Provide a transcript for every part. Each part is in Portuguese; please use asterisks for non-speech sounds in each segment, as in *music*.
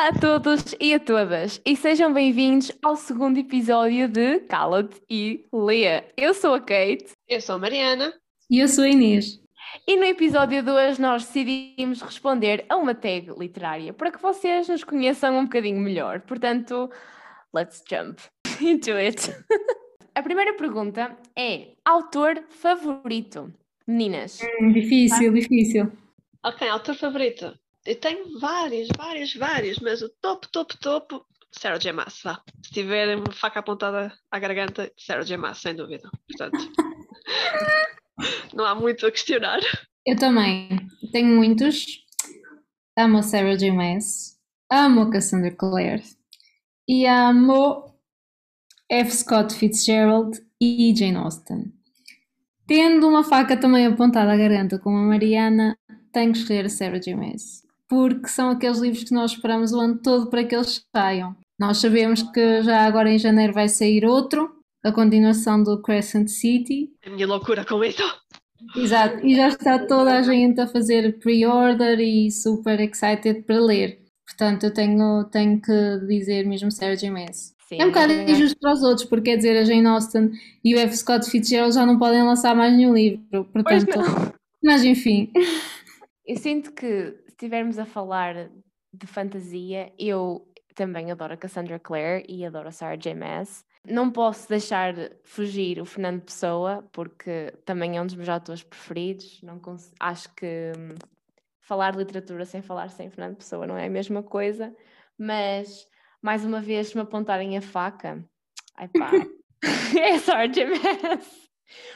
Olá a todos e a todas e sejam bem-vindos ao segundo episódio de Cala-te e Lê. Eu sou a Kate. Eu sou a Mariana. E eu sou a Inês. E no episódio de hoje nós decidimos responder a uma tag literária para que vocês nos conheçam um bocadinho melhor. Portanto, let's jump *laughs* into it. *laughs* a primeira pergunta é: autor favorito? Meninas. Hum, difícil, difícil. Ok, autor favorito. Eu tenho vários, vários, vários, mas o topo, topo, topo, Sarah J. Maas, vá. Se tiver uma faca apontada à garganta, Sarah J. Maas, sem dúvida. Portanto, *laughs* não há muito a questionar. Eu também. Tenho muitos. Amo a Sarah J. Maas. Amo a Cassandra Clare. E amo F. Scott Fitzgerald e Jane Austen. Tendo uma faca também apontada à garganta como a Mariana, tenho que escolher a Sarah J. Maas porque são aqueles livros que nós esperamos o ano todo para que eles saiam. Nós sabemos que já agora em janeiro vai sair outro, a continuação do Crescent City. A minha loucura com isso. Exato, e já está toda a gente a fazer pre-order e super excited para ler. Portanto, eu tenho, tenho que dizer mesmo Sarah J. Maas. é um bocado é. injusto para os outros, porque quer dizer, a Jane Austen e o F. Scott Fitzgerald já não podem lançar mais nenhum livro. Portanto, mas enfim. Eu sinto que estivermos a falar de fantasia, eu também adoro a Cassandra Clare e adoro a Sarah J. Maas. Não posso deixar fugir o Fernando Pessoa, porque também é um dos meus autores preferidos. Não acho que hum, falar de literatura sem falar sem Fernando Pessoa não é a mesma coisa, mas mais uma vez, se me apontarem a faca, ai pá, *laughs* *laughs* é Sarah J. Maas.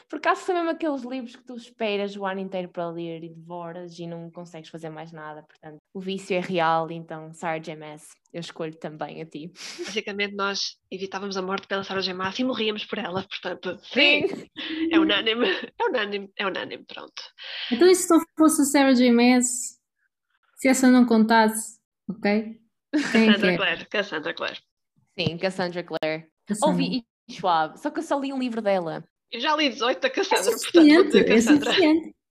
Porque acho que são mesmo aqueles livros que tu esperas o ano inteiro para ler e devoras e não consegues fazer mais nada. Portanto, o vício é real, então Sarah J. Maas, eu escolho também a ti. Basicamente, nós evitávamos a morte pela Sarah J. Maas e morríamos por ela, portanto, sim, é unânime, é unânime, é unânime, pronto. Então, e se não fosse a Sarah J. Maas, se essa não contasse, ok? Cassandra Clare, Cassandra Clare. Sim, Cassandra Clare. Ouvi Schwab, só que eu só li um livro dela. Eu já li 18 da Cassandra, é portanto é Cassandra.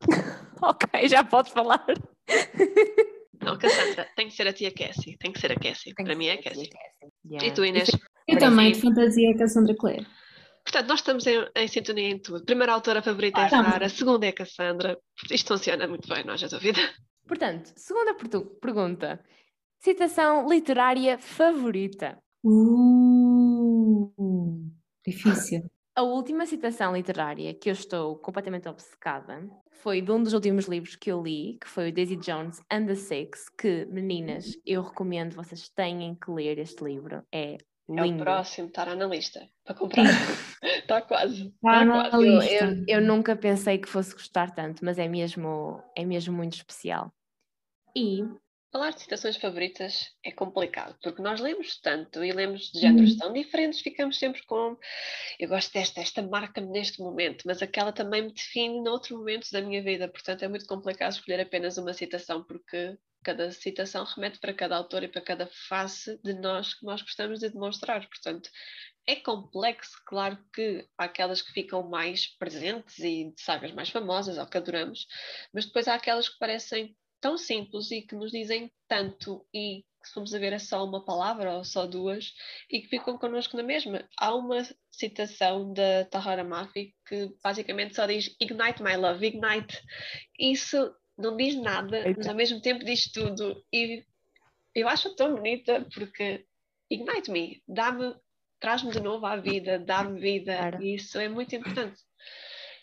*laughs* ok, já podes falar. Não, Cassandra, tem que ser a tia Cassie. Tem que ser a Cassie. Para mim é a Cassie. Cassie. Yeah. E tu, Inês? Eu também, de fantasia, é Cassandra Clare. Portanto, nós estamos em, em sintonia em tudo. Primeira autora favorita é a Sara, a segunda é a Cassandra. Isto funciona muito bem, não é, dúvida? Portanto, segunda pergunta. Citação literária favorita? Uh, difícil. A última citação literária que eu estou completamente obcecada foi de um dos últimos livros que eu li, que foi o Daisy Jones and the Six, que, meninas, eu recomendo vocês tenham que ler este livro. É lindo. É o próximo, estará na lista para comprar. está quase. Está tá quase. Eu, eu, eu, nunca pensei que fosse gostar tanto, mas é mesmo, é mesmo muito especial. E Falar de citações favoritas é complicado, porque nós lemos tanto e lemos de géneros uhum. tão diferentes, ficamos sempre com. Eu gosto desta, esta marca-me neste momento, mas aquela também me define noutro momento da minha vida, portanto é muito complicado escolher apenas uma citação, porque cada citação remete para cada autor e para cada face de nós que nós gostamos de demonstrar, portanto é complexo, claro que há aquelas que ficam mais presentes e de sagas mais famosas, ou que adoramos, mas depois há aquelas que parecem tão simples e que nos dizem tanto e que se formos a ver é só uma palavra ou só duas e que ficam connosco na mesma. Há uma citação da Tahara Mafi que basicamente só diz Ignite my love, ignite. Isso não diz nada, mas ao mesmo tempo diz tudo e eu acho tão bonita porque ignite me, dá-me, traz-me de novo à vida, dá-me vida e isso é muito importante.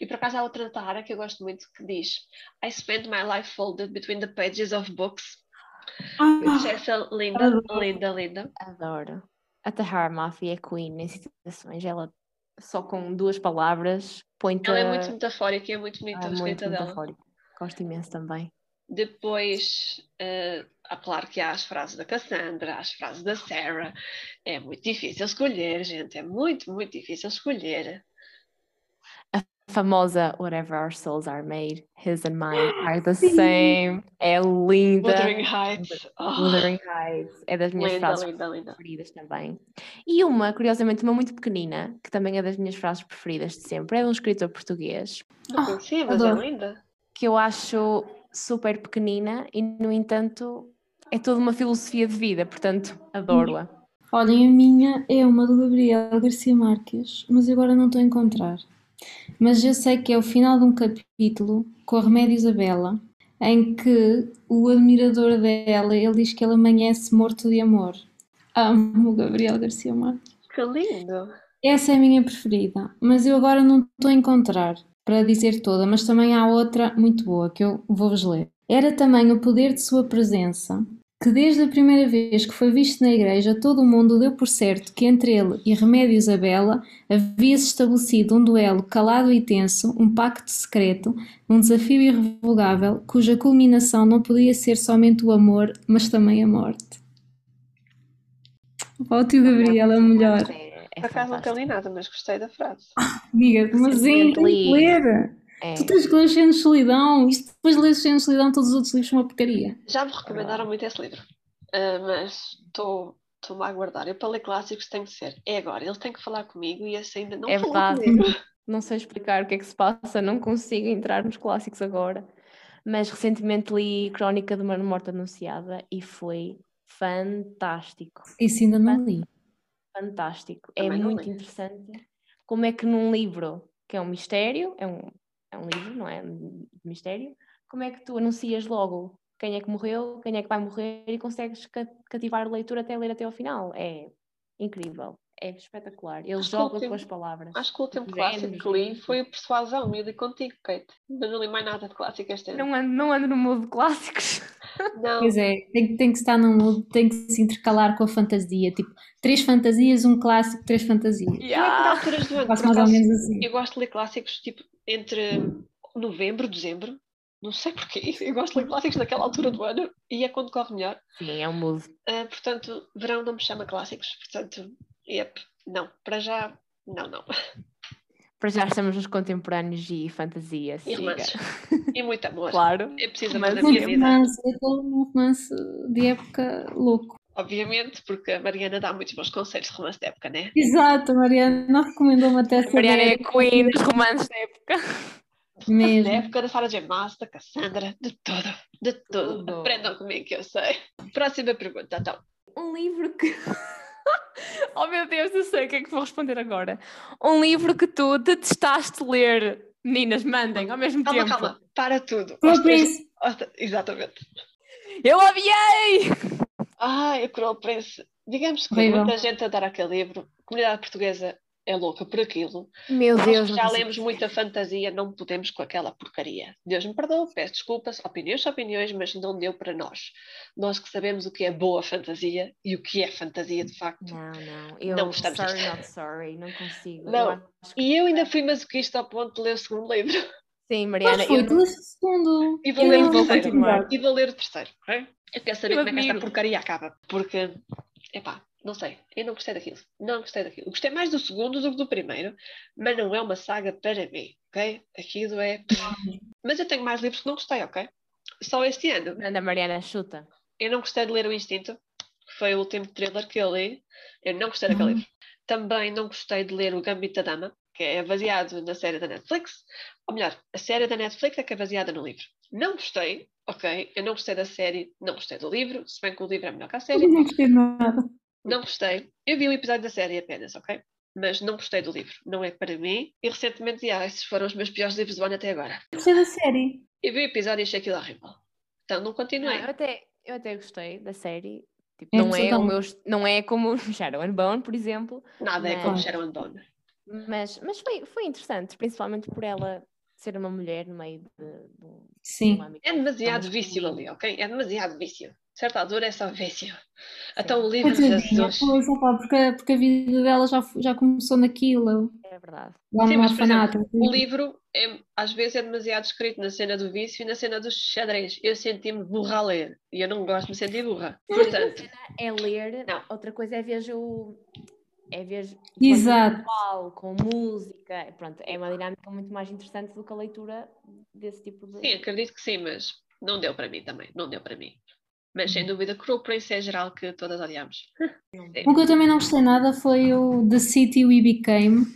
E por acaso há outra Tara que eu gosto muito que diz I spent my life folded between the pages of books. Ah, essa linda, adoro. linda, linda. Adoro. A Tahara Mafi é queen em citações. Ela só com duas palavras põe Ela é muito metafórica e é muito bonita ah, a escrita dela. Metafórica. Gosto imenso também. Depois, uh, claro que há as frases da Cassandra, as frases da Sarah. É muito difícil escolher, gente. É muito, muito difícil escolher famosa Whatever Our Souls Are Made, His and Mine Are the *gasps* Same. É linda. Wuthering Heights. Oh. Wuthering Heights. É das minhas linda, frases linda, linda. preferidas também. E uma, curiosamente, uma muito pequenina, que também é das minhas frases preferidas de sempre, é de um escritor português. Não conhecia, mas é linda. Que eu acho super pequenina e, no entanto, é toda uma filosofia de vida, portanto, adoro-a. Olhem, a minha é uma do Gabriel Garcia Marques, mas agora não estou a encontrar. Mas eu sei que é o final de um capítulo com a Remédio Isabela, em que o admirador dela, ele diz que ele amanhece morto de amor. Amo o Gabriel Garcia Marques. Que lindo! Essa é a minha preferida, mas eu agora não estou a encontrar para dizer toda, mas também há outra muito boa que eu vou-vos ler. Era também o poder de sua presença, que desde a primeira vez que foi visto na igreja, todo o mundo deu por certo que entre ele e Remédio Isabela havia-se estabelecido um duelo calado e tenso, um pacto secreto, um desafio irrevogável, cuja culminação não podia ser somente o amor, mas também a morte. O tio Gabriel é o melhor. É, é Por acaso li nada, mas gostei da frase. Diga, mas é, li. ler. É. Tu tens que ler Cheio de Solidão. Isto depois de ler Cheio de Solidão, todos os outros livros são uma porcaria. Já me recomendaram muito esse livro, Ah, mas estou. Estou-me a aguardar. Eu, para ler clássicos, tem que ser. É agora. Ele tem que falar comigo e esse ainda não É falou verdade. comigo. *laughs* *laughs* Não sei explicar o que é que se passa, não consigo entrar nos clássicos agora. Mas recentemente li Crónica de uma Morte Anunciada e foi fantástico. Isso ainda não li. Fantástico. É Também não muito li. interessante como é que num livro que é um mistério, é um, é um livro, não é? De mistério, como é que tu anuncias logo quem é que morreu, quem é que vai morrer e consegues ca- cativar o leitor até ler até ao final. É incrível, é espetacular. Ele Acho joga com último- as palavras. Acho que o último clássico que li foi o Persuasão, eu li contigo, Kate. Ainda não li mais nada de clássico este ano. Não ando, não ando no mood de clássicos. Não, Pois é, tem, tem que estar num mood, tem que se intercalar com a fantasia. Tipo, três fantasias, um clássico, três fantasias. é Yeah. alturas do ano. Mais ou menos assim. Eu gosto de ler clássicos tipo entre novembro, dezembro. Não sei porquê. *laughs* Eu gosto de ler clássicos naquela altura do ano e é quando corre melhor. Sim, é um mood. Ah, portanto, verão não me chama clássicos. Portanto, yep, não. Para já, não, não. *laughs* Para já estamos nos contemporâneos e fantasia. E. *laughs* E muito amor. Claro. É preciso amor na Romance. minha Um vida. romance, eu estou num romance de época louco. Obviamente, porque a Mariana dá muitos bons conselhos de romance da época, né? Exato, a Mariana recomendou-me até A Mariana é a queen dos romances da época. Da mesmo. época da Sarah J. Maas, da Cassandra, de tudo. De tudo. Tudo. Aprendam comigo que eu sei. Próxima pergunta, então. Um livro que. *laughs* oh meu Deus, eu sei o que é que vou responder agora. Um livro que tu detestaste ler. Meninas, mandem ao mesmo Calma, tempo. calma. Para tudo. Cruel Aos três- Exatamente. Eu odiei! Ai, o Cruel Prince. Digamos que Horrível. muita gente adora aquele livro. A comunidade portuguesa é louca por aquilo. Meu Nós Deus, que não já lemos muita fantasia, não podemos com aquela porcaria. Deus me perdoe, peço desculpas, opiniões são opiniões, mas não deu para nós. Nós que sabemos o que é boa fantasia e o que é fantasia de facto. Não, não. Eu, Não gostamos sorry, not sorry. Não consigo. Não. E eu ainda fui masoquista ao ponto de ler o segundo livro. Sim, Mariana. Mas foi, eu tu leste o segundo. E vou ler não o terceiro. E vou ler o terceiro, ok? Eu quero saber Eu como é que esta porcaria acaba. Porque, epá, não sei. Eu não gostei daquilo. Não gostei daquilo. Gostei mais do segundo do que do primeiro, mas não é uma saga para mim, ok? Aquilo é. *laughs* Mas eu tenho mais livros que não gostei, ok? Só este ano. Anda, Mariana, chuta. Eu não gostei de ler O Instinto, que foi o último thriller que eu li. Eu não gostei daquele Uhum. livro. Também não gostei de ler O Gambito da Dama, que é baseado na série da Netflix. Ou melhor, a série da Netflix é que é baseada no livro. Não gostei, ok? Eu não gostei da série, não gostei do livro, se bem que o livro é melhor que a série. Eu não gostei de nada. Não gostei. Eu vi o episódio da série apenas, ok? Mas não gostei do livro. Não é para mim. E recentemente, ah, esses foram os meus piores livros do ano até agora. Gostei da série. Eu vi o episódio e achei aquilo horrível. Então não continuei. Não, eu, até, eu até gostei da série. Tipo, É não, é o meu, não é como *laughs* Shadow and Bone, por exemplo, Nada é como Mas- Sharon and Bone. mas, mas foi, foi interessante, principalmente por ela ser uma mulher no meio de, de um- de Sim. um É demasiado vício ali, ok? É demasiado vício. Certa altura é só vício. Então o livro, Coitadinha, Jesus. pois, opá, porque, porque a vida dela já, já começou naquilo. É verdade. Lá Sim, mas, por exemplo. O livro, é, às vezes, é demasiado escrito na cena do vício e na cena dos xadrez. Eu senti-me burra a ler. E eu não gosto de me sentir burra. Portanto, É ler, Não. outra coisa é ver o. É ver Exato. visual, com música. Pronto, é uma dinâmica muito mais interessante do que a leitura desse tipo de. sim, acredito que sim, mas não deu para mim também. Não deu para mim. Mas sem dúvida, Cruel Prince é geral que todas odiamos. Um que eu também não gostei nada foi o The City We Became,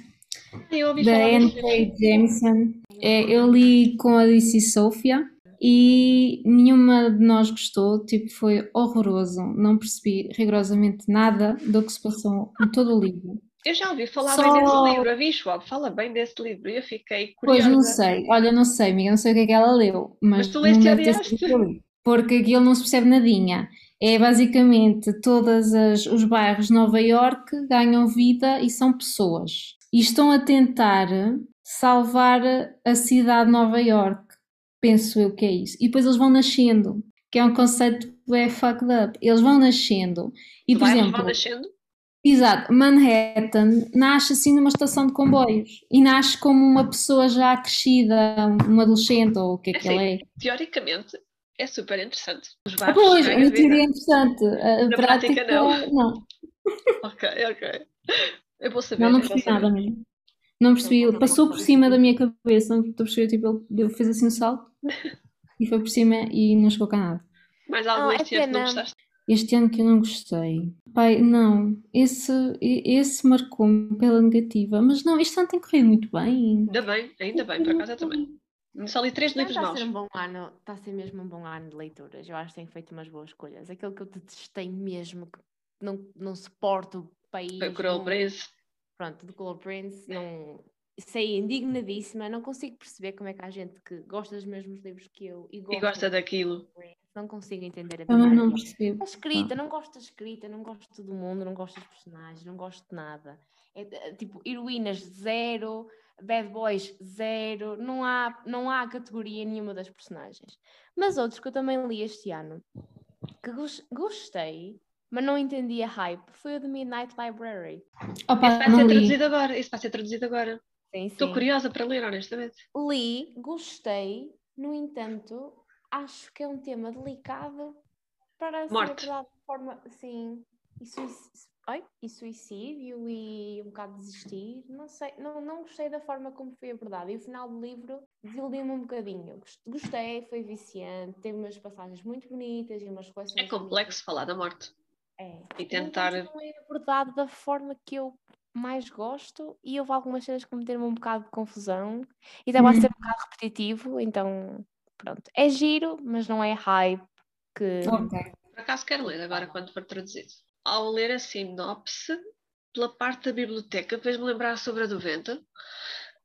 Eu ouvi da N.K. Jemisin. É, eu li com a DC Sophia e nenhuma de nós gostou, tipo, foi horroroso. Não percebi rigorosamente nada do que se passou em todo o livro. Eu já ouvi falar Só- bem desse livro, a Schwab fala bem desse livro e eu fiquei curiosa. Pois não sei, olha, não sei, amiga, não sei o que é que ela leu, mas, Mas tu leste e não Porque aquilo não se percebe nadinha. É basicamente todos os bairros de Nova Iorque ganham vida e são pessoas. E estão a tentar salvar a cidade de Nova Iorque. Penso eu que é isso. E depois eles vão nascendo, que é um conceito é fucked up. Eles vão nascendo. E, por exemplo, vão nascendo? Exato, Manhattan nasce assim numa estação de comboios e nasce como uma pessoa já crescida, um adolescente ou o que é que Assim, ele é. Teoricamente é super interessante. Os Ah, bairros pois, ganham na teoria é interessante, a Na prática, prática, não. não. Ok, ok. Eu vou saber. Não, não vou percebi saber. nada mesmo. Não percebi, Não, ele não, passou não por percebi. cima da minha cabeça, não estou a perceber, tipo, ele fez assim um salto *laughs* e foi por cima e não chegou cá nada. Mais algum Não, é este ano que não gostaste? Este ano que eu não gostei. Pai, não, esse, esse marcou-me pela negativa, mas não, este ano tem corrido muito bem. Ainda bem, ainda bem, por acaso eu também. Só li três Não, livros está a ser um bom ano, está a ser mesmo um bom ano de leituras. Eu acho que tenho feito umas boas escolhas. Aquele que eu detestei mesmo, que não, não suporto o país. Foi o Cruel não- Prince. Pronto, do Color Prince, não sei, indignadíssima, não consigo perceber como é que há gente que gosta dos mesmos livros que eu e gosta, E gosta daquilo. Não consigo entender a Também não dinâmica. percebi. A escrita, não gosto da escrita, não gosto do mundo, não gosto dos personagens, não gosto de nada. É, é, tipo, heroínas zero, bad boys zero, não há, não há categoria nenhuma das personagens. Mas outros que eu também li este ano, que gos- gostei, mas não entendi a hype, foi o The Midnight Library. Opa, Esse vai ser li. traduzido agora. Esse vai ser traduzido agora. Sim, Estou sim. curiosa para ler, honestamente. Li, gostei, no entanto, acho que é um tema delicado para ser Morte. abordado de forma assim. E, suic- Oi? e suicídio e um bocado desistir. Não sei, não, não gostei da forma como foi abordado. E o final do livro desiludiu-me um bocadinho. Gos- Gostei, foi viciante, teve umas passagens muito bonitas e umas reflexões. É complexo falar da morte. É. E tentar. não é abordado da forma que eu mais gosto e houve algumas cenas que me deram um bocado de confusão e estava a Hum. ser um bocado repetitivo, então pronto. É giro, mas não é hype que Ok. Por acaso quero ler agora quando for traduzido. Ao ler a sinopse, pela parte da biblioteca, fez-me lembrar sobre a do vento.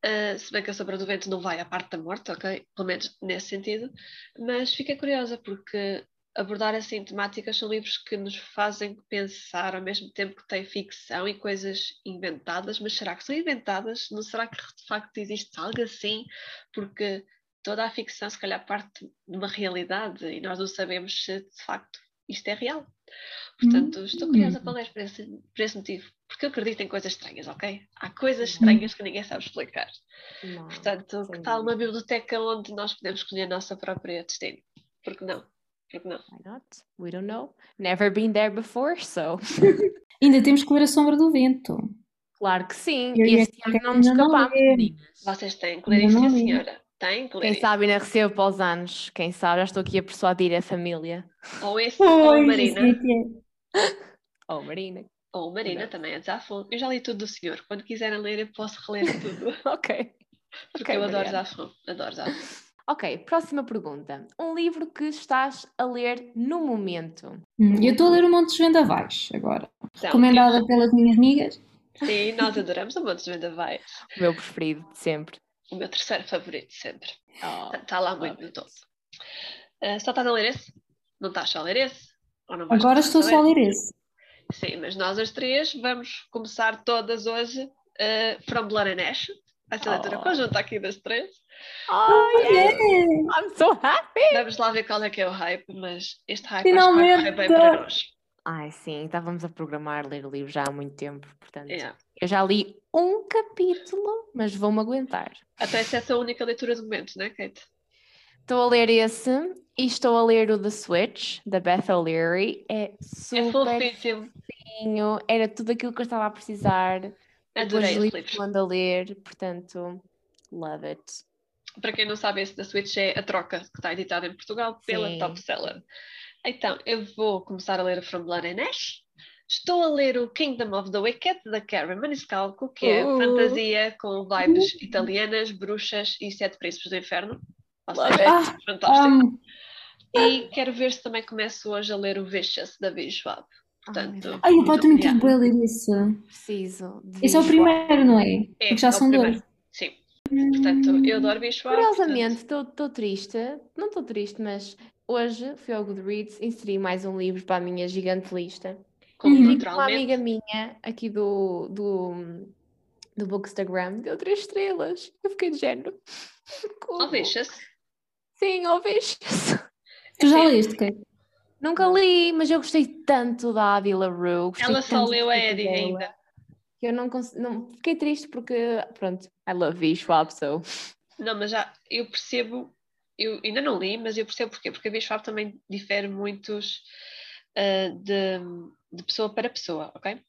Uh, se bem que a sobre a do vento não vai à parte da morte, ok? Pelo menos nesse sentido. Mas fiquei curiosa porque abordar assim temáticas são livros que nos fazem pensar ao mesmo tempo que têm ficção e coisas inventadas, mas será que são inventadas? Não será que de facto existe algo assim? Porque toda a ficção se calhar parte de uma realidade e nós não sabemos se de facto isto é real. Portanto, estou curiosa para ler por esse, por esse motivo, porque eu acredito em coisas estranhas, ok? Há coisas estranhas que ninguém sabe explicar. não. Portanto, que tal uma biblioteca onde nós podemos escolher a nossa própria destino? Porque não? Porque não? Why not? We don't know. Never been there before, so. *laughs* Ainda temos que ver a sombra do vento. Claro que sim. Eu ia Este ano não nos escapámos, meninas. Vocês têm que ler isso, senhora. Têm que ler Quem sabe ainda recebo para os anos. Quem sabe, já estou aqui a persuadir a família. Ou esse, ou Marina. assim que é. *laughs* Oh, Marina. Ou Marina Não. também é desafio. Eu já li tudo do senhor. Quando quiserem ler, eu posso reler tudo. *laughs* ok. Porque Ok, eu adoro. Zafon. Adoro Zafon. Ok, próxima pergunta. Um livro que estás a ler no momento. Hum, Eu estou a ler o Monte dos Vendavais agora. Então, Recomendada pelas minhas amigas. Sim, nós adoramos o Montes Vendavais. O meu preferido de sempre. O meu terceiro favorito sempre. Oh, Está lá muito no topo. Ah, só estás a ler esse? Não estás só a ler esse? Ou não vais Agora estou só a ler? esse. Sim, mas nós as três vamos começar todas hoje ah, From Blood and Ash. Vai ser a leitura Oh. conjunta aqui das três. Oh, yes! I'm so happy! Vamos lá ver qual é que é o hype, mas este hype acho que vai Finalmente! correr bem para nós. Ai, sim, estávamos a programar ler o livro já há muito tempo, portanto. Yeah. Eu já li um capítulo, mas vou-me aguentar. Até essa é a tua única leitura do momento, não é, Kate? Estou a ler esse e estou a ler o The Switch, da Beth O'Leary. É É super fofíssimo. fofinho, era tudo aquilo que eu estava a precisar. Adorei esse livros livro. que a ler, portanto, love it. Para quem não sabe, esse da Switch é a troca que está editado em Portugal pela Sim. Top Seller. Então, eu vou começar a ler o From Blood and Ash. Estou a ler o Kingdom of the Wicked, da Karen Maniscalco, que é Uh. fantasia com vibes italianas, bruxas e sete príncipes do inferno. Ou Love seja, Ah, fantástico. amo. E quero ver se também começo hoje a ler o Vicious da Vi Schwab. Portanto, Ai, o pai também yeah. tive bem ler isso. Preciso. Esse é o primeiro, não é? É, Porque já é são dois. Sim. Portanto, eu adoro Vi Schwab. Curiosamente, estou triste, não estou triste, mas hoje fui ao Goodreads, inseri mais um livro para a minha gigante lista. como Uhum. Uma naturalmente. amiga minha aqui do, do, do Bookstagram deu três estrelas. Eu fiquei de género. *laughs* Como? Oh, Vicious. Sim, ouviste? Tu já leste, Kate? Nunca li, mas eu gostei tanto da Ávila Rue. gostei Ela só leu a Eddie dela, ainda. que Eu não, não fiquei triste porque, pronto, I love V. Schwab, so. Não, mas já eu percebo, eu ainda não li, mas eu percebo porquê, porque a Schwab também difere muitos ah, de, de pessoa para pessoa, ok?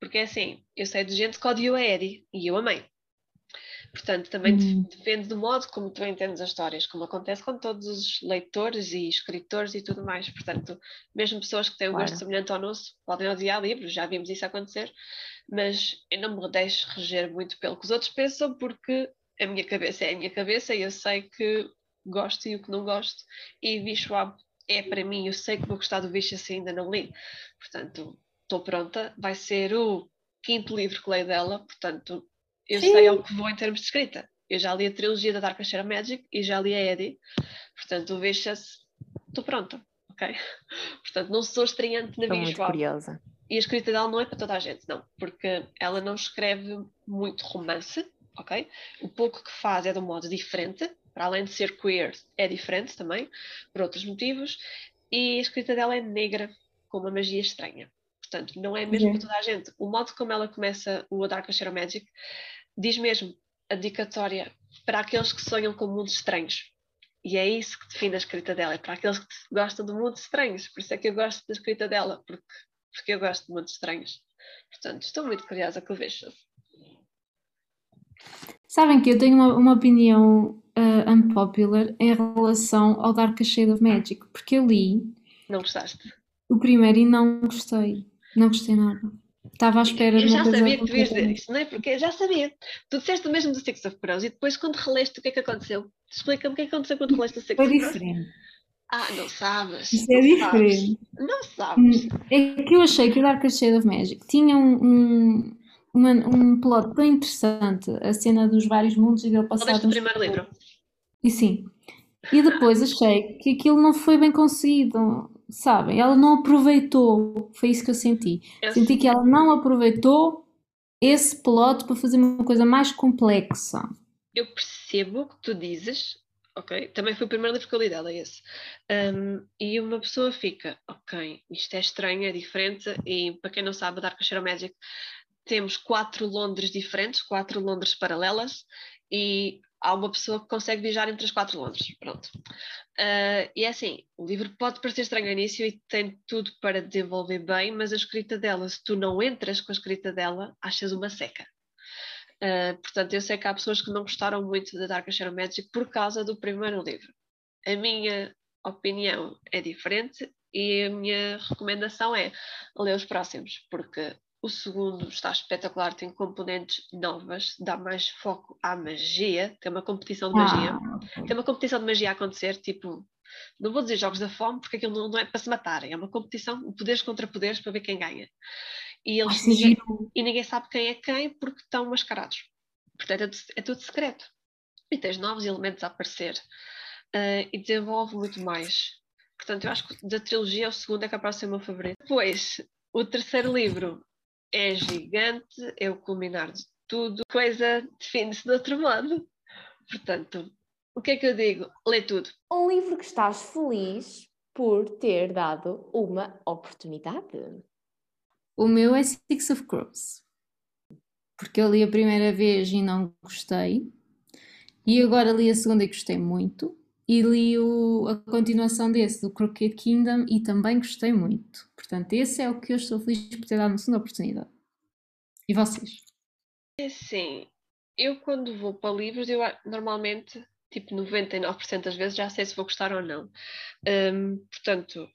Porque é assim, eu sei de gente que odiou a Eddie e eu amei. Portanto, também de- Hum. depende do modo como tu entendes as histórias, como acontece com todos os leitores e escritores e tudo mais. Portanto, mesmo pessoas que têm um gosto Claro. semelhante ao nosso podem odiar livros, já vimos isso acontecer, mas eu não me deixo reger muito pelo que os outros pensam, porque a minha cabeça é a minha cabeça e eu sei que gosto e o que não gosto, e Vi Schwab é para mim, eu sei que vou gostar do bicho assim ainda não li. Portanto, estou pronta, vai ser o quinto livro que leio dela, portanto, eu sei ao que vou em termos de escrita. Eu já li a trilogia da Dark Share Magic e já li a Eddie, portanto, o Vicious, estou pronta, ok? *laughs* Portanto, não sou estranhante na Estou muito curiosa. E a escrita dela não é para toda a gente, não, porque ela não escreve muito romance, ok? O pouco que faz é de um modo diferente, para além de ser queer, é diferente também, por outros motivos, e a escrita dela é negra, com uma magia estranha. Portanto, não é mesmo para toda a gente. O modo como ela começa o A Dark Shadow Magic diz mesmo a dedicatória para aqueles que sonham com mundos estranhos. E é isso que define a escrita dela, é para aqueles que gostam de mundos estranhos. Por isso é que eu gosto da escrita dela, porque, porque eu gosto de mundos estranhos. Portanto, estou muito curiosa com o Vicious. Sabem que eu tenho uma, uma opinião uh, unpopular em relação ao Dark Shade of Magic, porque eu li Não gostaste? o primeiro e não gostei. Não gostei nada. Estava à espera Eu de uma já sabia que tu ias dizer isto, não é? Porque eu já sabia. Tu disseste o mesmo do Six of Crows e depois, quando releste, o que é que aconteceu? Explica-me o que é que aconteceu quando releste o Six Foi of Crows. diferente. Ah, não sabes. Isso é sabes. diferente. Não sabes. Hum, É que eu achei que o Dark Shade of Magic tinha um, um, uma- um plot tão interessante, a cena dos vários mundos e dele passar deste o uns- primeiro livro. E sim. E depois achei que aquilo não foi bem conseguido, sabem? Ela não aproveitou. Foi isso que eu senti. Eu Senti que ela não aproveitou esse plot para fazer uma coisa mais complexa. eu percebo o que tu dizes, ok? Também foi o primeiro livro que eu li dela, esse. Um, e uma pessoa fica, ok, isto é estranho, é diferente, e para quem não sabe, Dark Shadow Magic temos quatro Londres diferentes, quatro Londres paralelas, e há uma pessoa que consegue viajar entre as quatro Londres, pronto. Uh, e é assim, o livro pode parecer estranho no início e tem tudo para desenvolver bem, mas a escrita dela, se tu não entras com a escrita dela, achas uma seca. Uh, portanto, eu sei que há pessoas que não gostaram muito da Dark Shadow Magic por causa do primeiro livro. A minha opinião é diferente e a minha recomendação é ler os próximos, porque o segundo está espetacular, tem componentes novas, dá mais foco à magia, tem uma competição de magia. Ah, Tem uma competição de magia a acontecer, tipo, não vou dizer jogos da fome, porque aquilo não, não é para se matarem, é uma competição, poderes contra poderes para ver quem ganha. E eles Ai, ninguém, e ninguém sabe quem é quem porque estão mascarados. Portanto, é, tudo- é tudo secreto. E tens novos elementos a aparecer. Ah, e desenvolve muito mais. Portanto, eu acho que da trilogia o segundo é capaz de ser o meu favorito. Depois, o terceiro livro é gigante, é o culminar de tudo. Coisa define-se de outro modo. Portanto, o que é que eu digo? Lê tudo. Um livro que estás feliz por ter dado uma oportunidade. O meu é Six of Crows. Porque eu li a primeira vez e não gostei. E agora li a segunda e gostei muito. E li o- a continuação desse, do Crooked Kingdom, e também gostei muito. Portanto, esse é o que eu estou feliz por ter dado uma segunda oportunidade. E vocês? É assim, eu quando vou para livros, eu a- normalmente, tipo 99% das vezes, já sei se vou gostar ou não. Hum, portanto,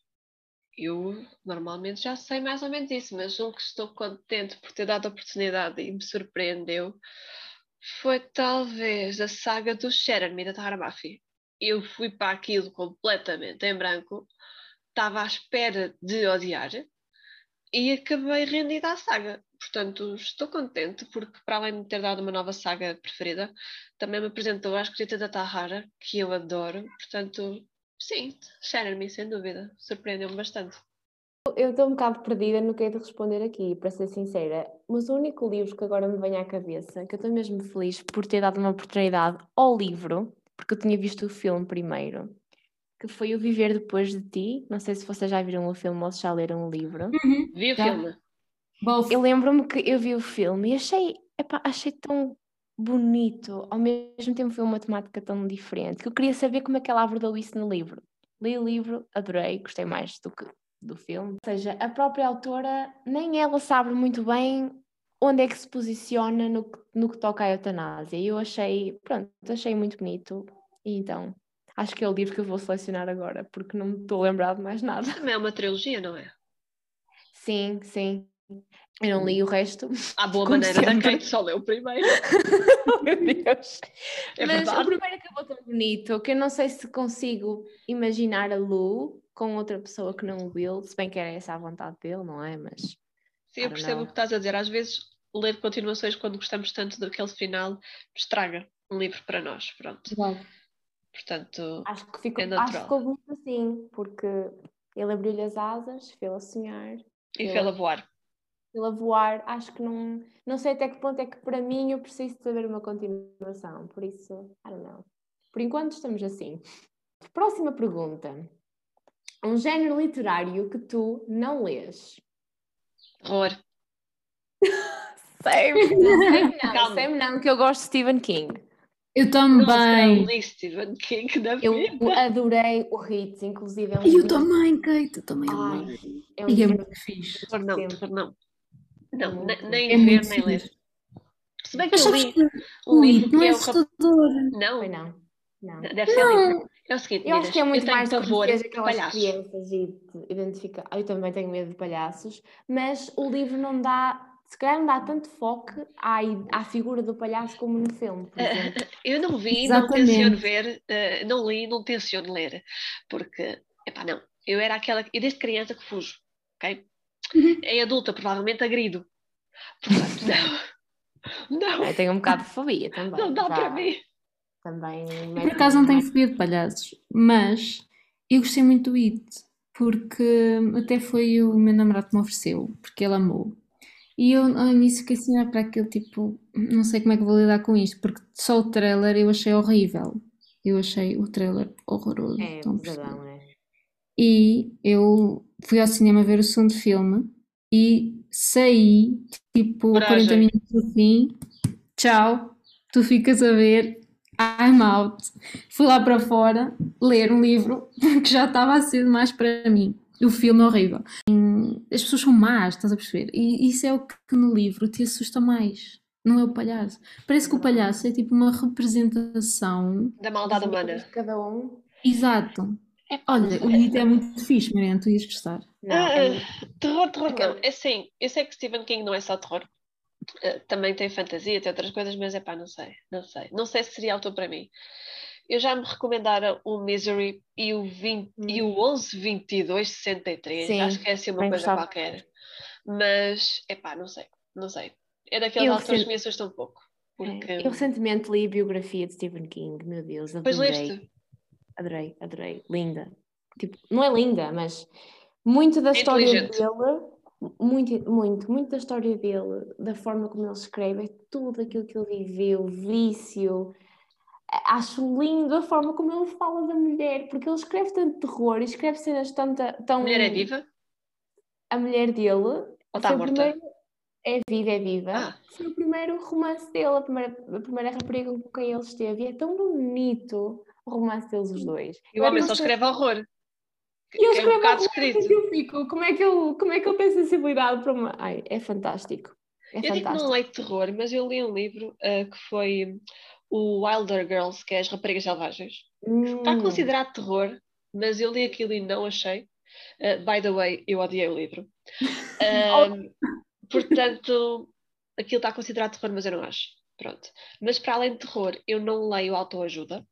eu normalmente já sei mais ou menos isso, mas um que estou contente por ter dado a oportunidade e me surpreendeu foi talvez a saga do Sharon, da Buffy. Eu fui para aquilo completamente em branco, estava à espera de odiar e acabei rendida à saga. Portanto, estou contente porque, para além de ter dado uma nova saga preferida, também me apresentou a escrita da Tahara, que eu adoro. Portanto, sim, Sharon-me, sem dúvida. Surpreendeu-me bastante. Eu estou um bocado perdida no que é de responder aqui, para ser sincera. Mas o único livro que agora me vem à cabeça, que eu estou mesmo feliz por ter dado uma oportunidade ao livro, porque eu tinha visto o filme primeiro, que foi O Viver Depois de Ti. Não sei se vocês já viram o filme ou se já leram o livro. Uhum. Vi o Já. filme. Both. Eu lembro-me que eu vi o filme e achei, epá, achei tão bonito, ao mesmo tempo foi uma temática tão diferente, que eu queria saber como é que ela abordou isso no livro. Li o livro, adorei, gostei mais do que do filme. Ou seja, a própria autora, nem ela sabe muito bem onde é que se posiciona no, que- no que toca à eutanásia. E eu achei, pronto, achei muito bonito. E então, acho que é o livro que eu vou selecionar agora, porque não me estou a lembrar de mais nada. Também é uma trilogia, não é? Sim, sim. Eu não li o resto. À boa *laughs* maneira da sempre. Kate só leu o primeiro. *laughs* Meu Deus. É Mas o verdade. primeiro acabou tão bonito que eu não sei se consigo imaginar a Lu com outra pessoa que não o Will, se bem que era essa a vontade dele, não é? Mas Sim, I eu don't percebo know. o que estás a dizer. Às vezes, ler continuações quando gostamos tanto daquele final estraga um livro para nós. Pronto. Portanto, acho que ficou, É acho que natural. ficou bonito assim, porque ele abriu-lhe as asas, fez-la sonhar, e fê-la voar. fez-la voar. Acho que não, não sei até que ponto é que para mim eu preciso de saber uma continuação, por isso, I don't know. Por enquanto estamos assim. Próxima pergunta. Um género literário que tu não lês? Horror. Same, same não, Calma. same não, que eu gosto de Stephen King. Eu também. li Stephen King na Eu vida. adorei o Hits, inclusive é um E eu também, Kate, eu também Ai, é um E é muito fixe. Terror não, sempre. terror não. Não, bom. nem É ver, nem ler. Se bem que eu li que um o livro não que é é o. Não, não. Não. deve ser livro. É o seguinte, Eu acho que é muito mais pavor aquelas palhaços. crianças e de identificar. Eu também tenho medo de palhaços, mas o livro não dá, se calhar não dá tanto foco à, à figura do palhaço como no filme, por exemplo. *laughs* Eu não vi, não Exatamente. tenciono ver, eh, não li, não tenciono ler, porque, epá, não, eu era aquela, eu desde criança que fujo, ok? Uhum. Em adulta, provavelmente agrido. Portanto, *laughs* não, não, Eu tenho um bocado de fobia também. não dá já- para mim. Também. Eu, por acaso não tenho fobia de palhaços, mas eu gostei muito do It, porque até foi o meu namorado que me ofereceu, porque ele amou. E eu ao início fiquei assim para aquele tipo, não sei como é que vou lidar com isto, porque só o trailer eu achei horrível. Eu achei o trailer horroroso. É, pesadão, é. E eu fui ao cinema ver o segundo filme e saí, tipo, Coragem. 40 minutos do fim. Tchau, tu ficas a ver, I'm out. Fui lá para fora ler um livro *laughs* que já estava a ser demais para mim. O filme é horrível. As pessoas são más, estás a perceber? E isso é o que no livro te assusta mais. Não é o palhaço. Parece que o palhaço é tipo uma representação. Da maldade humana. de Cada um. Exato. Epá, Olha, o It é muito fixe, Mariana, tu ias gostar. Não, é ah, terror, terror não. É sim, eu sei que Stephen King não é só terror. Ah, também tem fantasia, tem outras coisas, mas é pá, não sei, não sei. Não sei se seria autor para mim. Eu já me recomendaram o Misery e o, 20, e o 11, 22, 63. Sim, Acho que é assim uma coisa qualquer. Mas, é pá, não sei, não sei. É daqueles Eu autores recen- que me assustam um pouco. Porque... é. Eu recentemente li a biografia de Stephen King, meu Deus, adorei. leste? Adorei, adorei. Linda. Tipo, não é linda, mas muito da É história dele, muito, muito, muito da história dele, da forma como ele escreve, é tudo aquilo que ele viveu, vício. Acho lindo a forma como ele fala da mulher, porque ele escreve tanto terror e escreve cenas tão, tão. A mulher é viva? A mulher dele. Ou está morta? primeiro- É viva, é viva. Ah. Foi o primeiro romance dele, a primeira, a primeira rapariga com quem ele esteve. E é tão bonito o romance deles, os dois. E o homem só escreve horror. Que, E ele que é um escreve bocado horror, escrito. e eu fico, como é que ele, como é que ele tem sensibilidade para uma. Ai, é fantástico. É Eu digo que não fantástico. leio terror, mas eu li um livro ah, que foi o Wilder Girls, que é as raparigas selvagens. Está Hum, considerado terror, mas eu li aquilo e não achei. Uh, by the way, eu odiei o livro. *laughs* Um, portanto, aquilo está considerado terror, mas eu não acho. Pronto. Mas para além de terror, eu não leio autoajuda.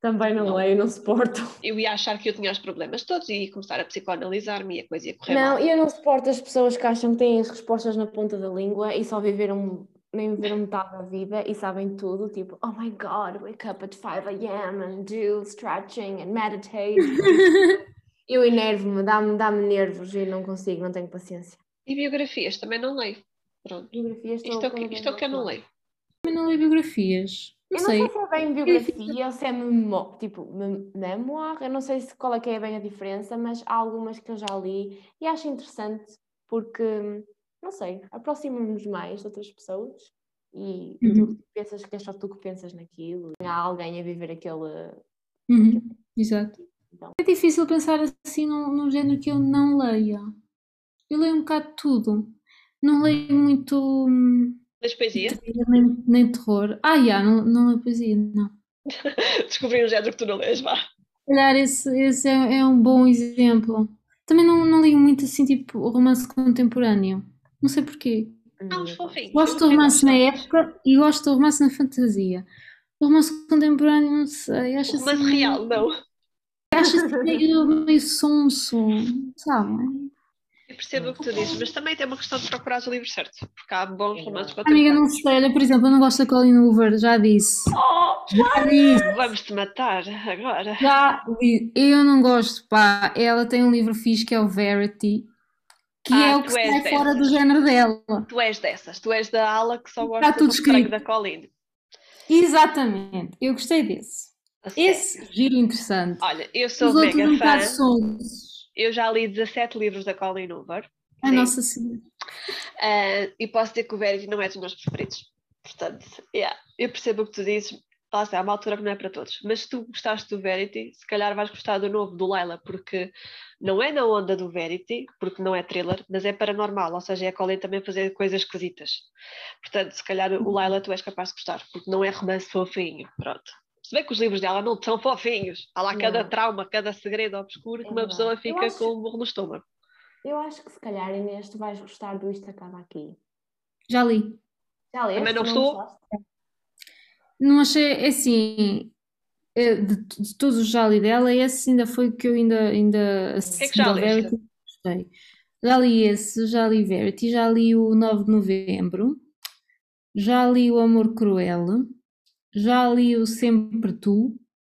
Também não, leio, não suporto. Eu ia achar que eu tinha os problemas todos e ia começar a psicoanalisar-me e a coisa ia correr Não, mal. eu não suporto as pessoas que acham que têm as respostas na ponta da língua e só viveram, nem viveram metade da vida e sabem tudo, tipo, oh my god, wake up at 5 a.m. and do stretching and meditate. *laughs* eu enervo-me, dá-me dá nervos e não consigo, não tenho paciência. E biografias também não leio. Pronto. Biografias Isto é o que, isto é o que eu não leio. Também não leio biografias. Não Eu não sei. se é bem biografia ou se é memo, tipo mem- memoir, eu não sei se qual é que é bem a diferença, mas há algumas que eu já li e acho interessante porque, não sei, aproxima-nos mais de outras pessoas e Uhum. tu pensas que é só tu que pensas naquilo, há alguém a viver aquele. Uhum, Exato. Então. É difícil pensar assim num, num género que eu não leia. Eu leio um bocado tudo. Não leio muito hum, Mas poesia, nem, nem terror. Ah, já, não, não leio poesia, não. *laughs* descobri um género que tu não lês, vá. Calhar esse, esse é, é um bom exemplo. Também não, não ligo muito assim, tipo, romance contemporâneo. Não sei porquê. Uns fofinhos. Gosto do romance na época e gosto do romance na fantasia. O romance contemporâneo, não sei, acho O romance assim, real, não. acho assim meio, meio sonso, sabe? Percebo o que tu dizes, mas também tem uma questão de procurar o livro certo, porque há bons romances Amiga, não sei, olha, por exemplo, eu não gosto da Colleen Hoover, já disse. Oh, Já disse, vamos te matar agora. já disse. Eu não gosto, pá. Ela tem um livro fixe que é o Verity, que Ah, é o que sai fora do dessas. género dela. Tu és dessas, tu és da ala que só gosta tudo do escrito. da Colleen. Exatamente, eu gostei desse. A sério. Esse giro interessante. Olha, eu sou Os mega um fã. sonsos. Eu já li 17 livros da Colleen Hoover. A. Nossa Senhora. Ah, e posso dizer que o Verity não é dos meus preferidos. Portanto, yeah, eu percebo o que tu dizes. Lá está, há uma altura que não é para todos. Mas se tu gostaste do Verity, se calhar vais gostar do novo, do Laila, porque não é na onda do Verity, porque não é thriller, mas é paranormal, ou seja, é a Colleen também fazer coisas esquisitas. Portanto, se calhar o Laila tu és capaz de gostar, porque não é romance fofinho. Pronto. Se bem que os livros dela não são fofinhos. Há lá cada Não. trauma, cada segredo obscuro que É uma pessoa verdade. Eu fica acho- com um burro no estômago. Eu acho que se calhar Inês, tu vais gostar do Isto Acaba Aqui. Já li. Já leste? Também não gostou? gostaste? Não achei, é assim, é, de, de todos os já li dela, esse ainda foi o que eu ainda, ainda que é que já assisti leste? Verity, gostei. Já li esse, já li Verity, já li o 9 de Novembro, já li o Amor Cruel, já li o Sempre Tu,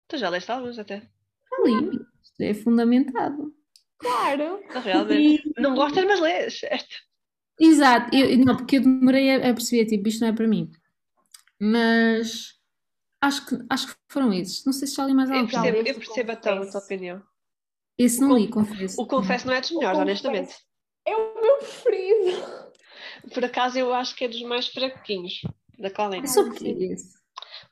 Tu já leste alguns até. já li, isto é fundamentado. Claro! Realmente. Não gostas, mas lês, certo? Exato, eu, não, porque eu demorei a, a perceber, tipo, isto não é para mim. Mas acho que, acho que foram esses. Não sei se já li mais Eu alguns. Já percebo, eu percebo a tua opinião. Esse não o li, con- confesso. O Confesso não é dos melhores, honestamente. É o meu preferido! Por acaso eu acho que é dos mais fraquinhos da Colleen. É sobre o que é esse?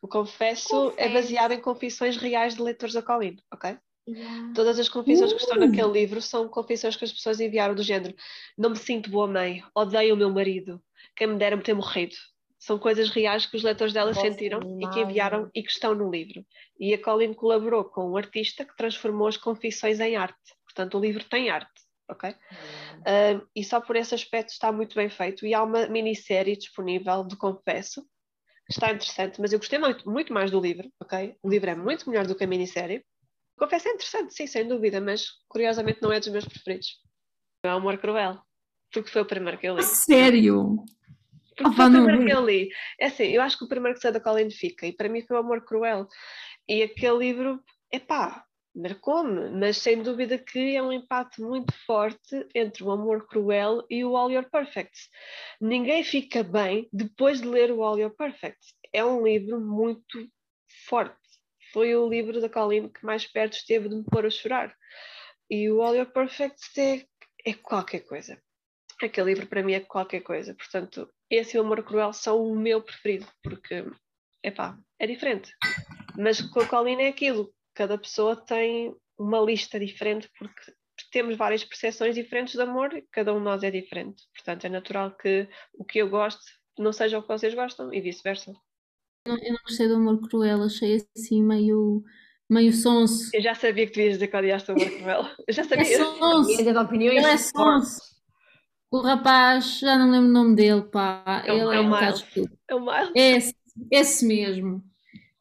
O Confesso é Confesso. baseado em confissões reais de leitores da Colleen, ok? Yeah. Todas as confissões que estão Uh! naquele livro são confissões que as pessoas enviaram do género não me sinto boa mãe, odeio o meu marido, quem me dera me ter morrido. São coisas reais que os leitores dela sentiram e que enviaram e que estão no livro. E a Colleen colaborou com um artista que transformou as confissões em arte. Portanto, o livro tem arte, ok? Um, e só por esse aspecto está muito bem feito. E há uma minissérie disponível de Confesso, está interessante, mas eu gostei muito, muito mais do livro, ok? O livro é muito melhor do que a minissérie. Confesso é interessante, sim, sem dúvida, mas curiosamente não é dos meus preferidos. É o Amor Cruel, porque foi o primeiro que eu li. Sério? Porque Opa, foi o primeiro vi. que eu li. É assim, eu acho que o primeiro que saiu da Colleen fica, e para mim foi o Amor Cruel. E aquele livro, epá, marcou-me, mas sem dúvida que é um empate muito forte entre o Amor Cruel e o All Your Perfects. Ninguém fica bem depois de ler o All Your Perfects. É um livro muito forte. Foi o livro da Colleen que mais perto esteve de me pôr a chorar. E o All Your Perfects é, é qualquer coisa. Aquele livro para mim é qualquer coisa. Portanto, esse e o Amor Cruel são o meu preferido, porque, epá, é diferente. Mas com a Colleen é aquilo. Cada pessoa tem uma lista diferente, porque temos várias percepções diferentes de amor e cada um de nós é diferente. Portanto, é natural que o que eu gosto não seja o que vocês gostam e vice-versa. Não- Eu não gostei do Amor Cruel, achei assim meio, meio sonso. Eu já sabia que tu ias dizer que odiaste o Amor Cruel. Eu já É sabia. sonso. Mídia de opiniões. Ele é sonso. O rapaz, já não lembro o nome dele, pá. É o- Ele é é o um bocado. É o Miles. Esse, esse mesmo.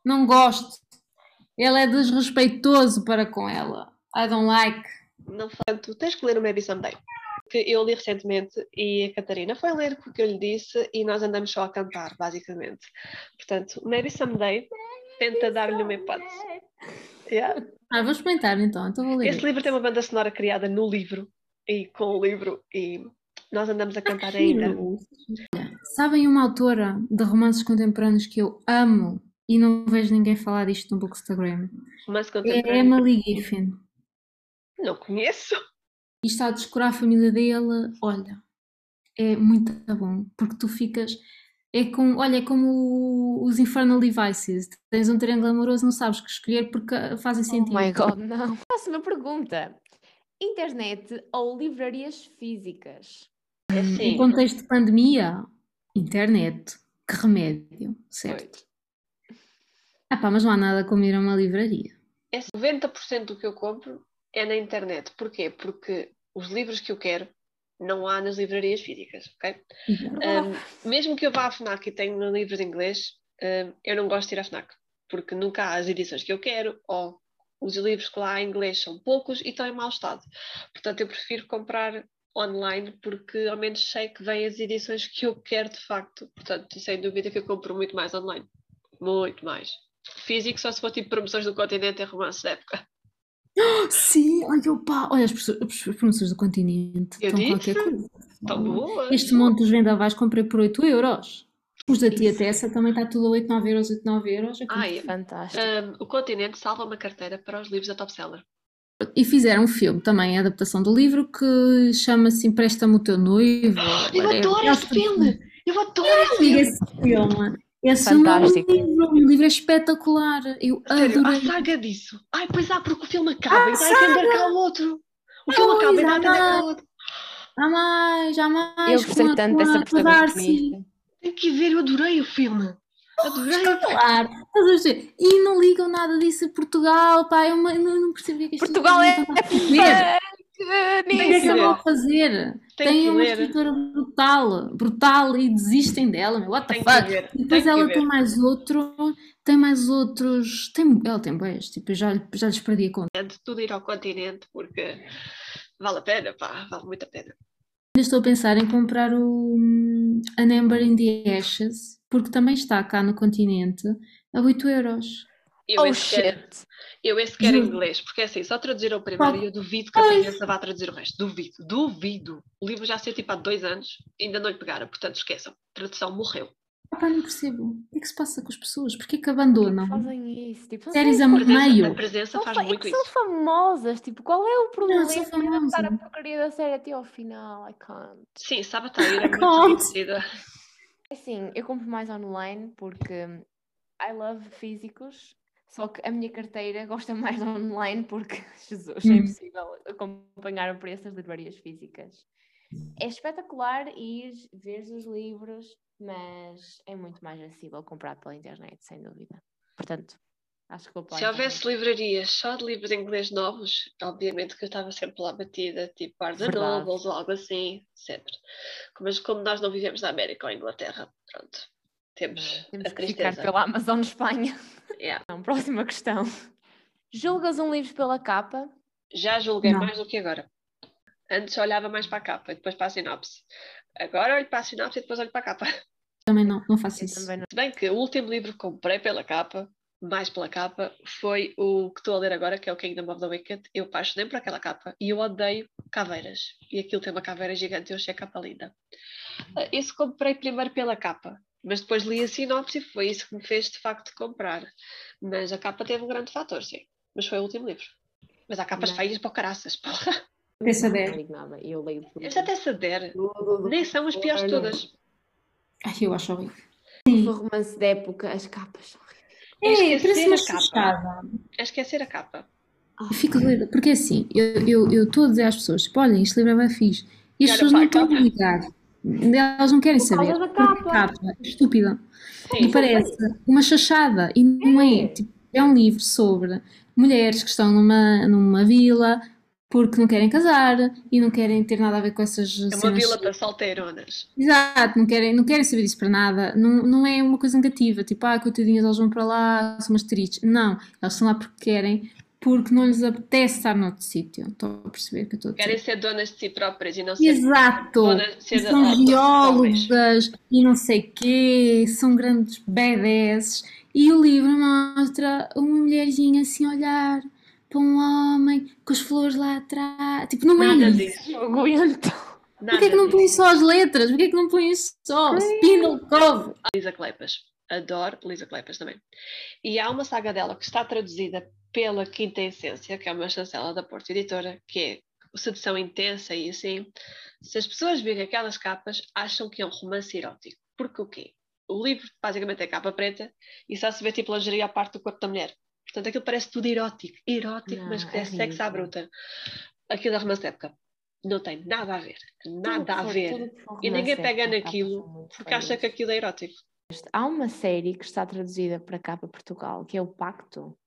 Não gosto. Ele é desrespeitoso para com ela. I don't like. Não tu tens que ler o Maybe Someday. Que eu li recentemente e a Catarina foi ler o que eu lhe disse e nós andamos só a cantar, basicamente. Portanto, Maybe Someday tenta dar-lhe uma hipótese. Yeah. Ah, vou experimentar então, então vou ler. Esse livro tem uma banda sonora criada no livro e com o livro e nós andamos a cantar ainda. Sabem uma autora de romances contemporâneos que eu amo e não vejo ninguém falar disto no Bookstagram? Romance É. Emily Giffin. Não conheço. E está a descurar a família dele. Olha, é muito bom, porque tu ficas. É com, olha, é como os Infernal Devices. Tens um triângulo amoroso, não sabes o que escolher porque fazem Oh sentido. my god, não. Próxima pergunta. Internet ou livrarias físicas? É Em assim. contexto de pandemia, internet, que remédio, certo? Ah pá, mas não há nada como ir a uma livraria. É 90% do que eu compro é na internet. Porquê? Porque os livros que eu quero não há nas livrarias físicas, ok? Um, mesmo que eu vá à FNAC e tenha livros em inglês, um, eu não gosto de ir à FNAC, porque nunca há as edições que eu quero, ou os livros que lá há em inglês são poucos e estão em mau estado. Portanto, eu prefiro comprar online, porque ao menos sei que vêm as edições que eu quero de facto. Portanto, sem dúvida que eu compro muito mais online. Muito mais. Físico só se for tipo promoções do continente em romance da época. *gasps* Sim, olha, opa, olha as, promoções do continente. Eu estão qualquer disse. coisa. Estão boas. Este monte dos vendavais comprei por 8 euros. Os da tia Tessa também está tudo a 8, 9 euros, 8, 9 euros. É Ai, Fantástico. um, o continente salva uma carteira para os livros da top seller. E fizeram um filme também, a adaptação do livro, que chama-se Empresta-me o teu noivo. *gasps* Eu whatever. adoro esse filme! Eu adoro esse Amiga, filme! esse filme. Esse filme é um Fantástico. livro, o livro é espetacular. Eu Sério, há adorei. saga disso. Ai, pois há, porque o filme acaba e dá a entender cá o outro. O filme Pois, acaba e dá a há entender cá o outro. Há mais, há mais. Eu gostei com tanto dessa protagonista. Tem que ver, eu adorei o filme. Adorei. Claro? E não ligam nada disso a Portugal, pá, eu não, não percebo o que é que este Portugal é livro que é que a fazer? Tem Tem uma escritora brutal, brutal e desistem dela, meu, what the Tem fuck? Depois Tem ela tem mais outro, tem mais outros, tem, ela tem boias, tipo, eu já, já lhes perdi a conta. É de tudo ir ao continente porque vale a pena, pá, vale muito a pena. Ainda estou a pensar em comprar o hum, An Amber in the Ashes, porque também está cá no continente a 8 euros. Eu Oh quero, shit. Eu esse quero em Juro. inglês, porque é assim, só traduzir o primeiro e eu duvido que a presença vá traduzir o resto. Duvido, duvido. O livro já saiu tipo há dois anos, ainda não lhe pegaram, portanto esqueçam. A tradução morreu. Pá, não percebo. O que é que se passa com as pessoas? Porquê que abandonam? Fazem isso. Tipo, não Séries a meio. A presença são, faz fa- é muito que isso. são famosas. Tipo, qual é o problema são de adaptar a porcaria da série até ao final? I can't. Sim, sabe a Taíra é muito conhecida. Assim, eu compro mais online porque I love físicos, só que a minha carteira gosta *laughs* mais de online porque, Jesus, é Hum. impossível acompanhar o preço das livrarias físicas. É espetacular ir ver os livros, mas é muito mais acessível comprar pela internet, sem dúvida. Portanto, acho que vou para Se houvesse livrarias só de livros em inglês novos, obviamente que eu estava sempre lá batida, tipo Barnes. Nobles ou algo assim, etc. Mas como nós não vivemos na América ou Inglaterra, pronto, temos Temos a que ficar tristeza. pela Amazon Espanha. Yeah. Não, próxima questão. Julgas um livro pela capa? Já julguei Não. mais do que agora. Antes olhava mais para a capa e depois para a sinopse. Agora olho para a sinopse e depois olho para a capa. Também não, não faço Eu isso. também não. Se bem que o último livro que comprei pela capa, mais pela capa, foi o que estou a ler agora, que é o Kingdom of the Wicked. Eu apaixonei por aquela capa e eu odeio caveiras. E aquilo tem uma caveira gigante e eu achei a capa linda. Ah, Esse comprei primeiro pela capa, mas depois li a sinopse e foi isso que me fez de facto comprar. Mas a capa teve um grande fator, sim. Mas foi o último livro. Mas há capas Não. feias para o caraças, porra. Não, dez. não digo nada. Eu leio tudo. Esta até. Tudo. Nem são as piores de todas. Ai, eu acho horrível. Se for romance de época, as capas são horríveis. É É, esquecer parece uma a capa. É esquecer a capa. Eu fico doida, porque assim, eu estou a dizer às pessoas, tipo, olhem, este livro é bem fixe. E as pessoas não estão a ligar. Elas não querem Por causa saber. Capa. estúpida. Sim. E parece uma chachada. E não é. É. Tipo, é um livro sobre mulheres que estão numa, numa vila porque não querem casar e não querem ter nada a ver com essas É uma cenas. vila para solteironas. Exato, não querem, não querem saber disso para nada. Não, não é uma coisa negativa, tipo, ah, coitadinhas, elas vão para lá, são umas tristes. Não, elas estão lá porque querem, porque não lhes apetece estar noutro sítio. Estou a perceber que eu estou a dizer. Querem ser donas de si próprias e não ser Exato! donas, ser são geólogas e não sei quê, são grandes badass. E o livro mostra uma mulherzinha assim a olhar para um homem com as flores lá atrás. Tipo, não é Nada isso. disso. Não aguento. Nada Porquê é que não põe só as letras? Porquê é que não põe só Spindle Cove? Lisa Kleypas. Adoro Lisa Kleypas também. E há uma saga dela que está traduzida pela Quinta Essência, que é uma chancela da Porta Editora, que é Sedução Intensa e assim. Se as pessoas virem aquelas capas, acham que é um romance erótico. Porque o quê? O livro basicamente é capa preta e só se vê tipo lingerie à parte do corpo da mulher. Portanto, aquilo parece tudo erótico. Erótico, Não, mas que é é sexo à bruta. Aquilo é romance época. Não tem nada a ver. Nada a Tudo for- ver. E ninguém pega naquilo porque acha que aquilo é erótico. Há uma série que está traduzida para cá para Portugal, que é o Pacto.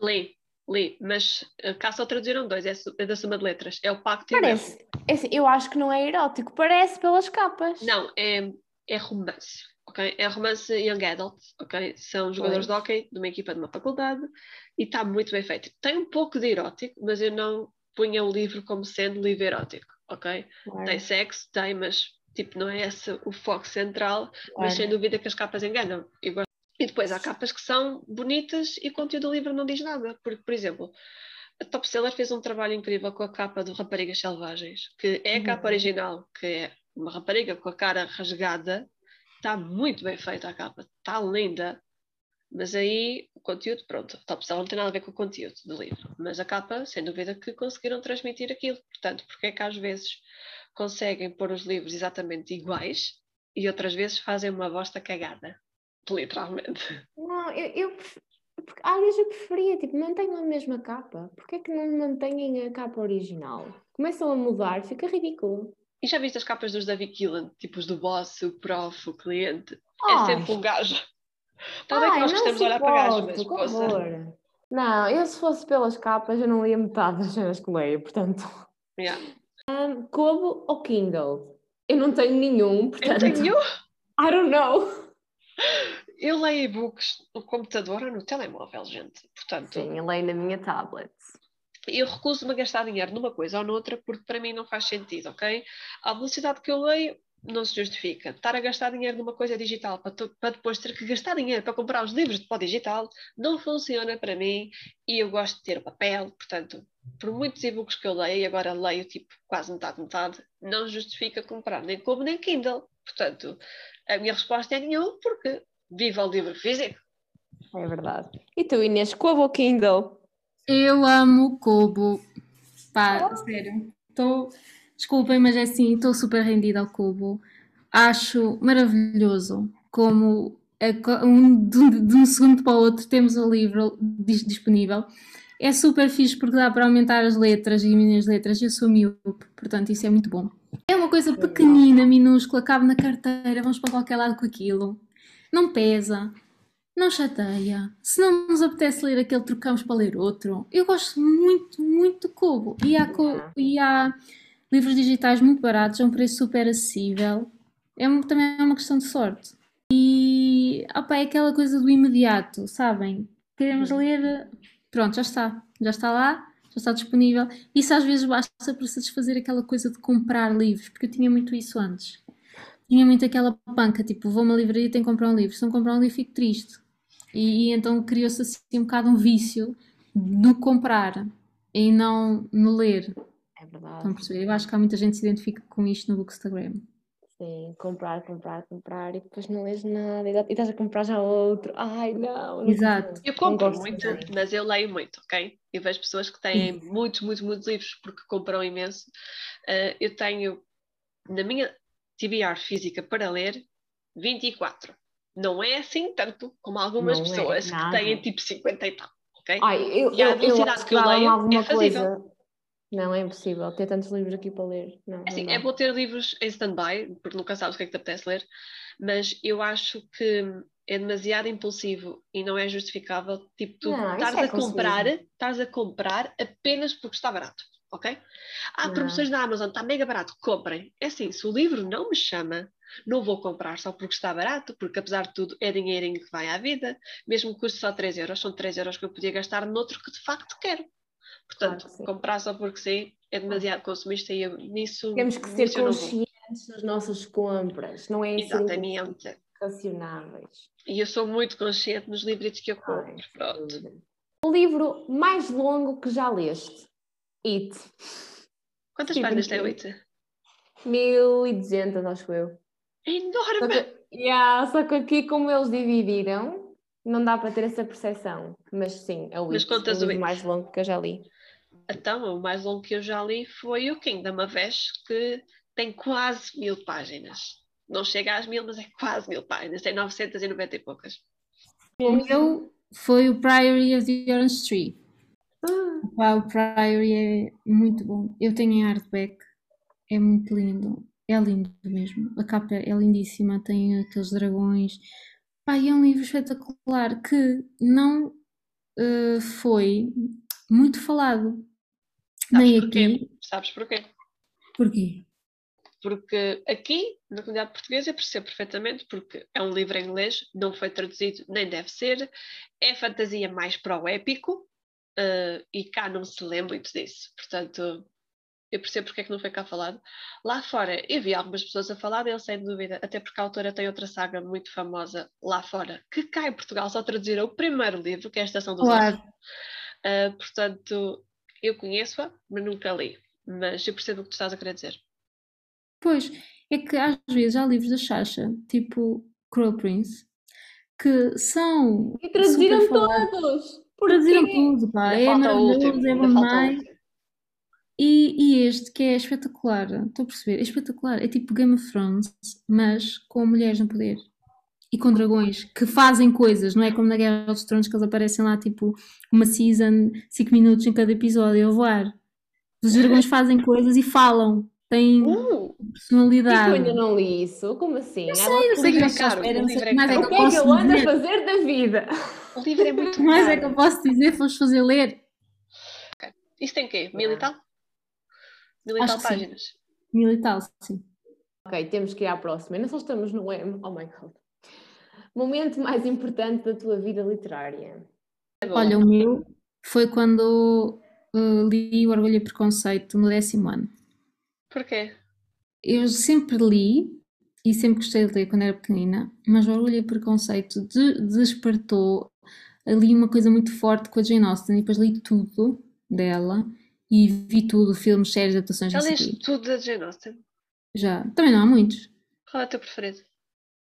Li, li, mas uh, cá só traduziram dois, é, é da Suma de Letras. É o Pacto e Parece. é assim, eu acho que não é erótico, parece pelas capas. Não, é, é romance, ok? É romance young adult, ok? São jogadores de Pois. hockey de uma equipa de uma faculdade e está muito bem feito. Tem um pouco de erótico, mas eu não punha o livro como sendo livro erótico, ok? Claro, Tem sexo, tem, mas tipo, não é esse o foco central, mas claro. sem dúvida que as capas enganam. Eu. E depois há capas que são bonitas e o conteúdo do livro não diz nada. Porque, por exemplo, a Top Seller fez um trabalho incrível com a capa do Raparigas Selvagens, que é a capa Uhum. original, que é uma rapariga com a cara rasgada. Está muito bem feita a capa, está linda. Mas aí o conteúdo, pronto, a Top Seller não tem nada a ver com o conteúdo do livro. Mas a capa, sem dúvida, que conseguiram transmitir aquilo. Portanto, porque é que às vezes conseguem pôr os livros exatamente iguais e outras vezes fazem uma bosta cagada? Literalmente. Não, eu, eu porque às vezes eu preferia, tipo, mantenham a mesma capa. Porquê é que não mantêm a capa original? Começam a mudar, fica ridículo. E já viste as capas dos David Killen? Tipo os do boss, o prof, o cliente? É Ai, sempre um gajo. Está bem que nós gostamos de olhar para gajos, mas poça. Não, eu se fosse pelas capas eu não lia metade das cenas que leio, portanto. Yeah. Kobo ou Kindle? Eu não tenho nenhum, Eu portanto. tenho nenhum. I don't know. Eu leio e-books no computador ou no telemóvel, gente. Portanto, Sim, eu leio na minha tablet. eu recuso-me a gastar dinheiro numa coisa ou noutra porque para mim não faz sentido, ok? A velocidade que eu leio não se justifica. Estar a gastar dinheiro numa coisa digital para, tu- para depois ter que gastar dinheiro para comprar os livros de pó digital não funciona para mim e eu gosto de ter o papel, portanto, por muitos e-books que eu leio, e agora leio tipo quase metade, metade, não justifica comprar nem como nem Kindle. Portanto, a minha resposta é nenhum porque viva o livro físico. É verdade. E tu, Inês, Kobo ou Kindle? Eu amo o Kobo. Pá, sério. Estou. Desculpem, mas é assim, estou super rendida ao Kobo. Acho maravilhoso como a co- um, de, um- de um segundo para o outro temos o livro dis- disponível. É super fixe porque dá para aumentar as letras e diminuir as letras. Eu sou miúpe, portanto isso é muito bom. É uma coisa pequenina, minúscula, cabe na carteira, vamos para qualquer lado com aquilo. Não pesa, não chateia. Se não nos apetece ler aquele, trocamos para ler outro. Eu gosto muito, muito do Kobo. E há, e há livros digitais muito baratos, a um preço super acessível. É, também é uma questão de sorte. E opa, é aquela coisa do imediato, sabem? Queremos ler, pronto, já está. Já está lá, já está disponível. Isso às vezes basta para satisfazer aquela coisa de comprar livros, porque eu tinha muito isso antes. Tinha muito aquela panca, tipo, vou a uma livraria e tenho que comprar um livro. Se não comprar um livro, fico triste. E, e então criou-se assim um bocado um vício no comprar e não no ler. É verdade. Estão a perceber? Eu acho que há muita gente que se identifica com isto no Bookstagram. Sim, comprar, comprar, comprar e depois não lês nada e e estás a comprar já outro. Ai, não. não Exato. consigo. Eu compro muito, mas eu leio muito, ok? Eu vejo pessoas que têm muitos, muitos, muitos livros porque compram imenso. Ah, eu tenho, na minha TBR física para ler, 24. Não é assim tanto como algumas Não é pessoas que nada. têm tipo 50 e tal, ok? Ai, eu, E a eu, eu velocidade acho que eu leio alguma é fazível. coisa. Não, é impossível ter tantos livros aqui para ler. Não, Assim, não é bom ter livros em stand-by, porque nunca sabes o que é que te apetece ler, mas eu acho que é demasiado impulsivo e não é justificável, tipo, tu Não, estás é a comprar, estás a comprar apenas porque está barato. ok? Há Não. promoções na Amazon, está mega barato, comprem. É assim, se o livro não me chama, não vou comprar só porque está barato, porque apesar de tudo é dinheirinho que vai à vida, mesmo que custe só 3 euros, são 3 euros que eu podia gastar noutro que de facto quero. Portanto, sim. comprar só porque sim é demasiado consumista e nisso, Temos que ser conscientes das nossas compras, não é assim Exatamente. racionáveis. E eu sou muito consciente nos livretos que eu Ai, compro. sem Pronto. O livro mais longo que já leste? It. Quantas páginas tem o. It? 1200, acho eu. É Só enorme! que, yeah, só que aqui, como eles dividiram, não dá para ter essa percepção. Mas sim, é o Mas It, contas o livro mais longo que eu já li. Então, o mais longo que eu já li foi o Kingdom of Ash, que tem quase mil páginas. Não chega às mil, mas é quase mil páginas. Tem 990 e poucas. O meu foi o Priory of the Orange Tree. Ah, o Priory é muito bom. Eu tenho em hardback, é muito lindo. É lindo mesmo. A capa é lindíssima, tem aqueles dragões. E é um livro espetacular que não eh, foi muito falado. Sabes Nem porquê? aqui. Sabes porquê? Porquê? Porque aqui, na comunidade portuguesa, eu percebo perfeitamente, porque é um livro em inglês, não foi traduzido, nem deve ser, é fantasia mais para o épico, eh, e cá não se lê muito disso. Portanto, eu percebo porque é que não foi cá falado. Lá fora, eu vi algumas pessoas a falar dele, sem dúvida, até porque a autora tem outra saga muito famosa lá fora, que cá em Portugal só traduziram o primeiro livro, que é a Estação dos Claro. Eh, portanto, eu conheço-a, mas nunca li. Mas eu percebo o que tu estás a querer dizer. Pois, é que às vezes há livros da Sasha, tipo Crow Prince, que são E traduziram todos! Traduziram tudo, pá, é maravilhoso, é último. E, e este que é espetacular, estou a perceber, é espetacular, é tipo Game of Thrones, mas com mulheres no poder e com dragões que fazem coisas, não é como na Guerra dos Tronos que eles aparecem lá tipo uma season, 5 minutos em cada episódio a voar. Os dragões *laughs* fazem coisas e falam, têm Uh, E eu personalidade. ainda não li isso. Como assim? Eu sei, eu sei que é à caro, espera, o não sei o é que mais é que. O eu que é que posso eu ando a fazer da vida? o livro é muito *laughs* Mais é que eu posso dizer, vamos fazer ler. Isso tem quê? Mil e tal? Mil e Acho tal que sim. páginas. Mil e tal, sim. Ok, temos que ir à próxima. Ainda só estamos no M. Oh my god. Momento mais importante da tua vida literária. É. Olha, o meu foi quando uh, li o Orgulho e Preconceito no décimo ano. Porquê? Eu sempre li e sempre gostei de ler quando era pequenina, mas o Orgulho e Preconceito de- despertou ali uma coisa muito forte com a Jane Austen e depois li tudo dela e vi tudo, filmes, séries, adaptações, Já leste tudo da Jane Austen? Já. Também não há muitos. Qual é o teu preferido?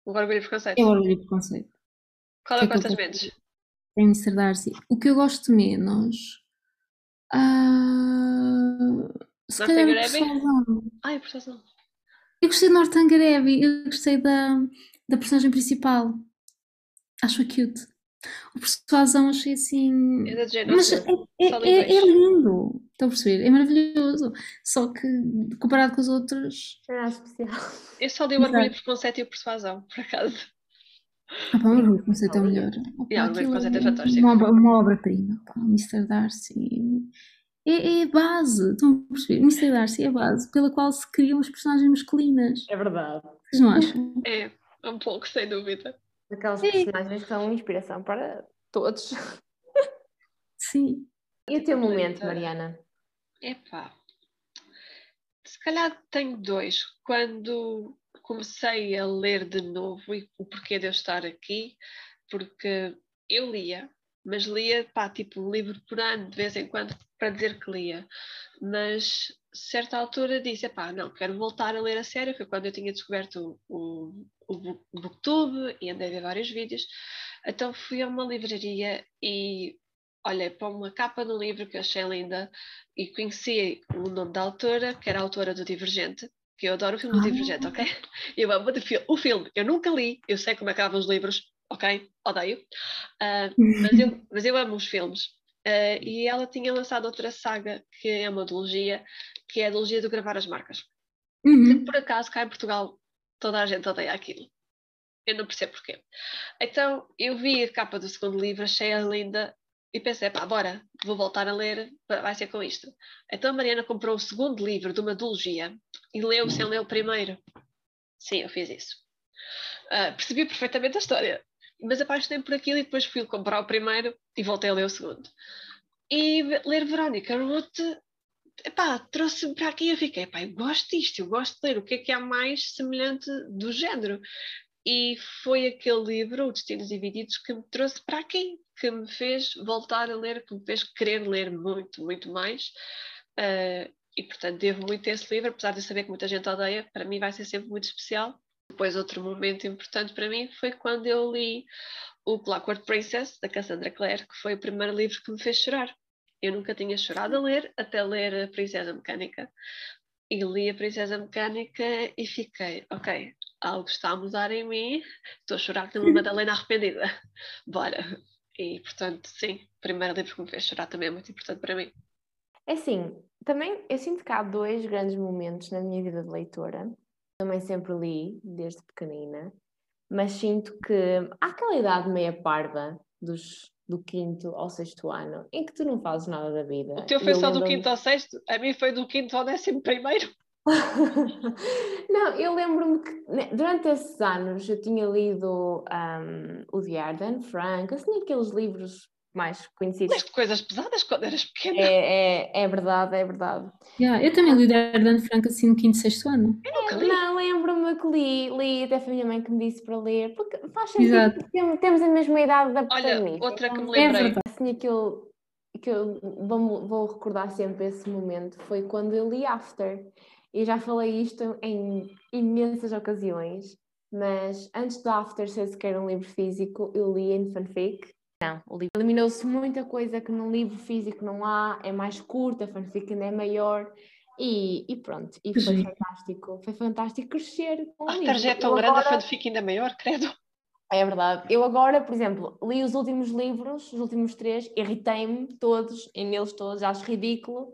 O Orgulho e Preconceito? É o Orgulho e Preconceito. Qual é é que que eu gostas prefiro? menos? Mr. Darcy. O que eu gosto menos. Ah, se Northanger calhar. Ai. Eu gostei de Northanger Abbey, eu gostei da, da personagem principal. Acho cute. O persuasão achei assim. É da Jane Mas é, é, é- é lindo. Estão a perceber? É maravilhoso. Só que comparado com os outros. Não é nada especial. Eu só li o Orgulho e. Preconceito e o Persuasão, por acaso. Ah, pá, o Orgulho e Preconceito é o melhor. Opa, Yeah, o Orgulho Preconceito é é fantástico. Uma, obra- uma obra-prima. Mr. Darcy. É, é a base. Estão a perceber? Mr. Darcy é a base pela qual se criam as personagens masculinas. É verdade. Vocês não acham? É, um pouco, sem dúvida. Aquelas Sim. personagens que são inspiração para todos. Sim. E o teu momento, Mariana? Epá, se calhar tenho dois. Quando comecei a ler de novo e o porquê de eu estar aqui, porque eu lia, mas lia, pá, tipo um livro por ano, de vez em quando, para dizer que lia. Mas, certa altura, disse, pá, não, quero voltar a ler a sério, foi quando eu tinha descoberto o, o, o Booktube e andei a ver vários vídeos. Então fui a uma livraria e olhei para uma capa do livro que eu achei linda e conheci o nome da autora, que era a autora do Divergente, que eu adoro o filme do Ah. Divergente, ok? *laughs* Eu amo o fi- o filme, eu nunca li, eu sei como acabavam os livros, ok? Odeio. Ah, mas, eu, *laughs* mas eu amo os filmes. Ah, e ela tinha lançado outra saga, que é uma duologia, que é a duologia do Gravar as Marcas. Que Uhum. por acaso cá em Portugal toda a gente odeia aquilo. Eu não percebo porquê. Então eu vi a capa do segundo livro, achei-a linda e pensei, pá, bora, vou voltar a ler, vai ser com isto. Então a Mariana comprou o segundo livro de uma duologia e leu sem ler o primeiro. Sim, eu fiz isso. Uh, percebi perfeitamente a história, mas apaixonei por aquilo e depois fui comprar o primeiro e voltei a ler o segundo. E ler Verónica Ruth, epá, trouxe-me para aqui e eu fiquei, pá, eu gosto disto, eu gosto de ler, o que é que há mais semelhante do género? E foi aquele livro, O Destinos Divididos, que me trouxe para aqui, que me fez voltar a ler, que me fez querer ler muito, muito mais. Uh, e portanto devo muito a esse livro, apesar de saber que muita gente odeia, para mim vai ser sempre muito especial. Depois, outro momento importante para mim foi quando eu li o Clockwork Princess, da Cassandra Clare, que foi o primeiro livro que me fez chorar. Eu nunca tinha chorado a ler, até ler a Princesa Mecânica. E li a Princesa Mecânica e fiquei, ok, algo está a mudar em mim, estou a chorar como uma Madalena arrependida. Bora! E, portanto, sim, o primeiro livro que me fez chorar também é muito importante para mim. É assim, também eu sinto que há dois grandes momentos na minha vida de leitora. Também sempre li, desde pequenina, mas sinto que há aquela idade meia parva dos, do quinto ao sexto ano em que tu não fazes nada da vida. O teu foi só do quinto ao sexto? A mim foi do quinto ao décimo primeiro. *laughs* não, eu lembro-me que né, durante esses anos eu tinha lido um, o The Arden Frank, assim, aqueles livros mais conhecidos. Leste coisas pesadas quando eras pequena. É, é, é verdade, é verdade. Yeah, eu também li o The Arden Frank assim no quinto, sexto ano. É, não, lembro-me que li, li até foi a minha mãe que me disse para ler, porque faz sentido, porque temos a mesma idade da protagonista. Olha, outra que me então, lembrei. É assim, aquilo que eu vou, vou recordar sempre esse momento foi quando eu li After e já falei isto em imensas ocasiões, mas antes do After ser sequer um livro físico, eu li em fanfic. Não, o livro eliminou-se muita coisa que num livro físico não há, é mais curto, a fanfic ainda é maior. E, e pronto, e foi Sim. fantástico, foi fantástico crescer com o livro. A é tão grande, agora... a fanfic ainda maior, credo. É verdade. Eu agora, por exemplo, li os últimos livros, os últimos três, irritei-me todos, em eles todos, acho ridículo,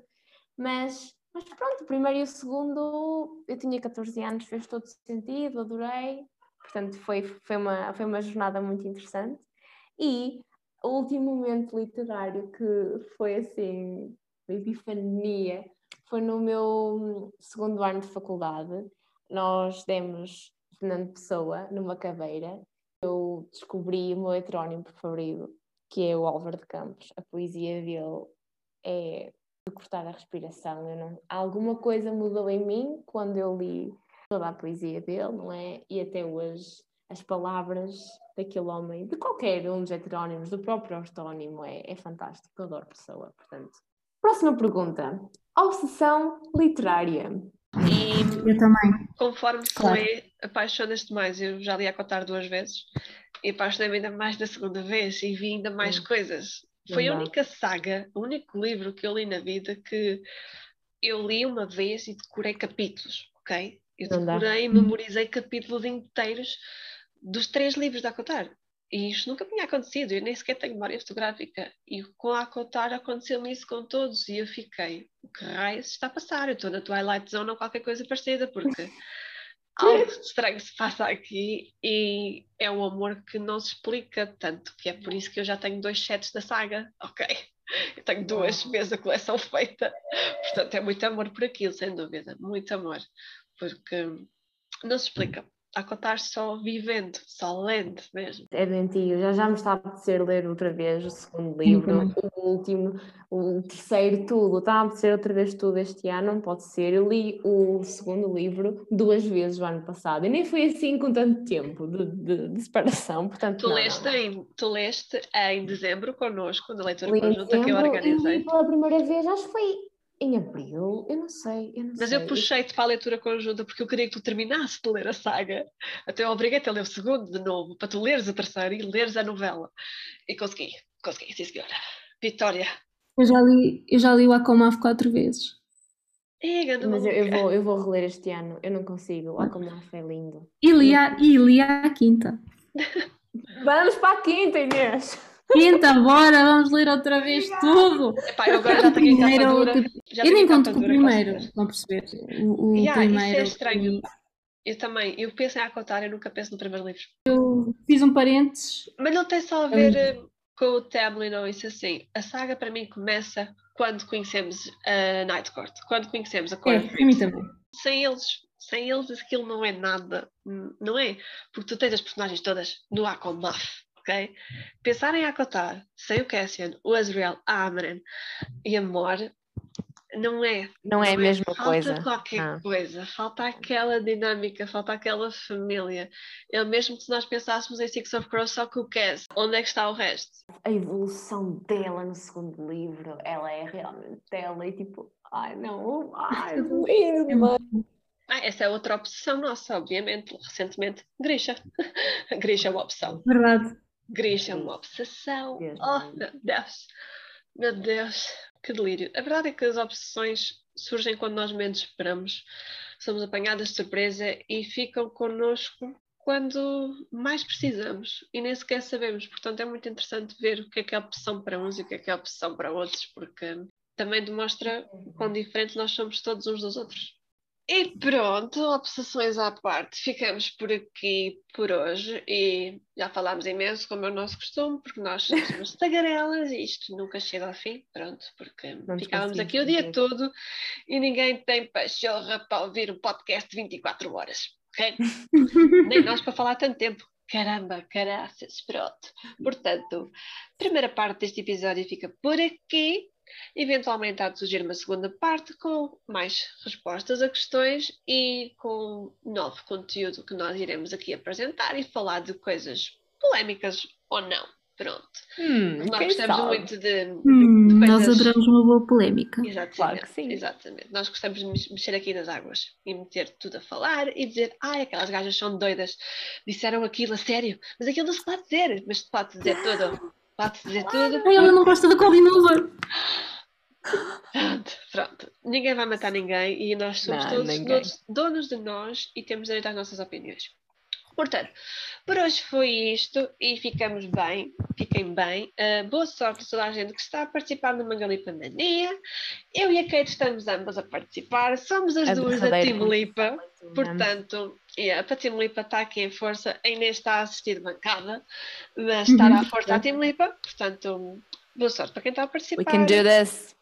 mas mas pronto, o primeiro e o segundo, eu tinha 14 anos, fez todo sentido, adorei. Portanto, foi, foi, uma, foi uma jornada muito interessante. E o último momento literário que foi assim, uma epifania, foi no meu segundo ano de faculdade. Nós demos Fernando Pessoa numa cadeira. Eu descobri o meu heterónimo preferido, que é o Álvaro de Campos. A poesia dele é de cortar a respiração. Eu não... Alguma coisa mudou em mim quando eu li toda a poesia dele, não é? E até hoje as palavras daquele homem, de qualquer um dos heterónimos, do próprio ortónimo, é, é fantástico. Eu adoro pessoa, portanto. Próxima pergunta. Obsessão literária. E eu também. Conforme claro. foi, apaixonas-te mais. Eu já li a contar duas vezes e apaixonei-me ainda mais da segunda vez e vi ainda mais coisas. Foi a única saga, o único livro que eu li na vida que eu li uma vez e decorei capítulos, ok? Eu decorei e memorizei capítulos inteiros dos três livros da Acotar. E isto nunca tinha acontecido, eu nem sequer tenho memória fotográfica. E com a Acotar aconteceu-me isso com todos e eu fiquei, o que raio está a passar? Eu estou na Twilight Zone ou qualquer coisa parecida, porque algo estranho se passa aqui e é um amor que não se explica tanto, que é por isso que eu já tenho dois sets da saga, ok? Eu tenho duas vezes a coleção feita, portanto é muito amor por aquilo, sem dúvida, muito amor, porque não se explica a contar só vivendo, só lendo mesmo. É doentio, já já me está a apetecer ler outra vez o segundo livro, o último, o terceiro, tudo. Está a apetecer outra vez tudo este ano, não pode ser. Eu li o segundo livro duas vezes o ano passado e nem foi assim com tanto tempo de, de, de separação. Portanto, tu, não, leste não. Em, tu leste em dezembro connosco, na leitura conjunta que eu organizei. Pela primeira vez, acho que foi em abril, eu não sei, eu não Mas sei. eu puxei-te para a leitura conjunta porque eu queria que tu terminasses de ler a saga. Até eu obriguei-te a ler o segundo de novo, para tu leres a terceira e leres a novela. E consegui, consegui, sim senhora. Vitória. Eu já li, eu já li o Akomaf quatro vezes. É, Mas eu, eu, vou, eu vou reler este ano, eu não consigo. O Akomaf é lindo. E li a, e li a quinta. *laughs* Vamos para a quinta, Inês! Quinta, bora, vamos ler outra vez tudo. Epá, eu agora já tenho primeiro, tipo, já eu nem conto com o primeiro, a perceber? O, o yeah, primeiro. Isso é estranho. Eu também, eu penso em acotar, eu nunca penso no primeiro livro. Eu fiz um parênteses. Mas não tem só a ver um... com o Tamlin ou isso assim. A saga para mim começa quando conhecemos a Night Court, quando conhecemos a É, Court. para mim também. Sem eles, sem eles aquilo não é nada, não é? Porque tu tens as personagens todas no Akomaf, ok? Pensar em Akotar, sem o Cassian, o Azrael, a Amren e a Mor, não é. Não é a mesma falta coisa. qualquer Ah. coisa, falta aquela dinâmica, falta aquela família. É mesmo que se nós pensássemos em Six of Crows só com o Cass, onde é que está o resto? A evolução dela no segundo livro, ela é realmente ela e tipo, ai não, ai, *laughs* doeu demais. Ah, essa é outra obsessão nossa, obviamente. Recentemente, Grisha. *laughs* Grisha é uma opção. Verdade. Grisha é uma obsessão. Deus Oh, me meu Deus. Meu Deus, que delírio. A verdade é que as obsessões surgem quando nós menos esperamos. Somos apanhadas de surpresa e ficam connosco quando mais precisamos e nem sequer sabemos. Portanto, é muito interessante ver o que é que é opção para uns e o que é que é opção para outros, porque também demonstra quão diferentes nós somos todos uns dos outros. E pronto, obsessões à parte, ficamos por aqui por hoje e já falámos imenso, como é o nosso costume, porque nós somos umas tagarelas e isto nunca chega ao fim, pronto, porque Não ficávamos aqui o dia todo e ninguém tem pachorra para ouvir um podcast de 24 horas, ok? *laughs* Nem nós para falar tanto tempo. Caramba, caraças, pronto. Portanto, primeira parte deste episódio fica por aqui. Eventualmente há de surgir uma segunda parte com mais respostas a questões e com novo conteúdo que nós iremos aqui apresentar e falar de coisas polémicas ou não. Pronto. Hum, Nós gostamos sabe? muito de. Hum, de nós coisas- adoramos uma boa polémica. Exatamente, Claro que sim. exatamente. Nós gostamos de mex- mexer aqui nas águas e meter tudo a falar e dizer, ai, aquelas gajas são doidas, disseram aquilo a sério, mas aquilo não se pode dizer, mas se pode dizer tudo. Pode dizer tudo. Ai, ela não gosta da Colinuva. Pronto, pronto. Ninguém vai matar ninguém e nós somos Não, todos donos, de nós e temos direito às nossas opiniões. Portanto, por hoje foi isto e ficamos bem, fiquem bem. Ah, boa sorte a toda a gente que está a participar no Mangalipa Mania. Eu e a Kate estamos ambas a participar, somos as A duas da Team Lipa. Portanto, Portanto, yeah, a Team Lipa está aqui em força, a Inês está a assistir de bancada, mas está a dar força à Team Lipa. Portanto, boa sorte para quem está a We participar. can do this.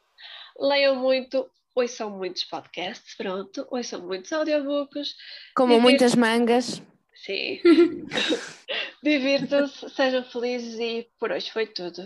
Leiam muito, ouçam muitos podcasts, pronto, ouçam muitos audiobooks, Como Divirtam- muitas mangas. sim. *laughs* Divirtam-se, sejam felizes e por hoje foi tudo.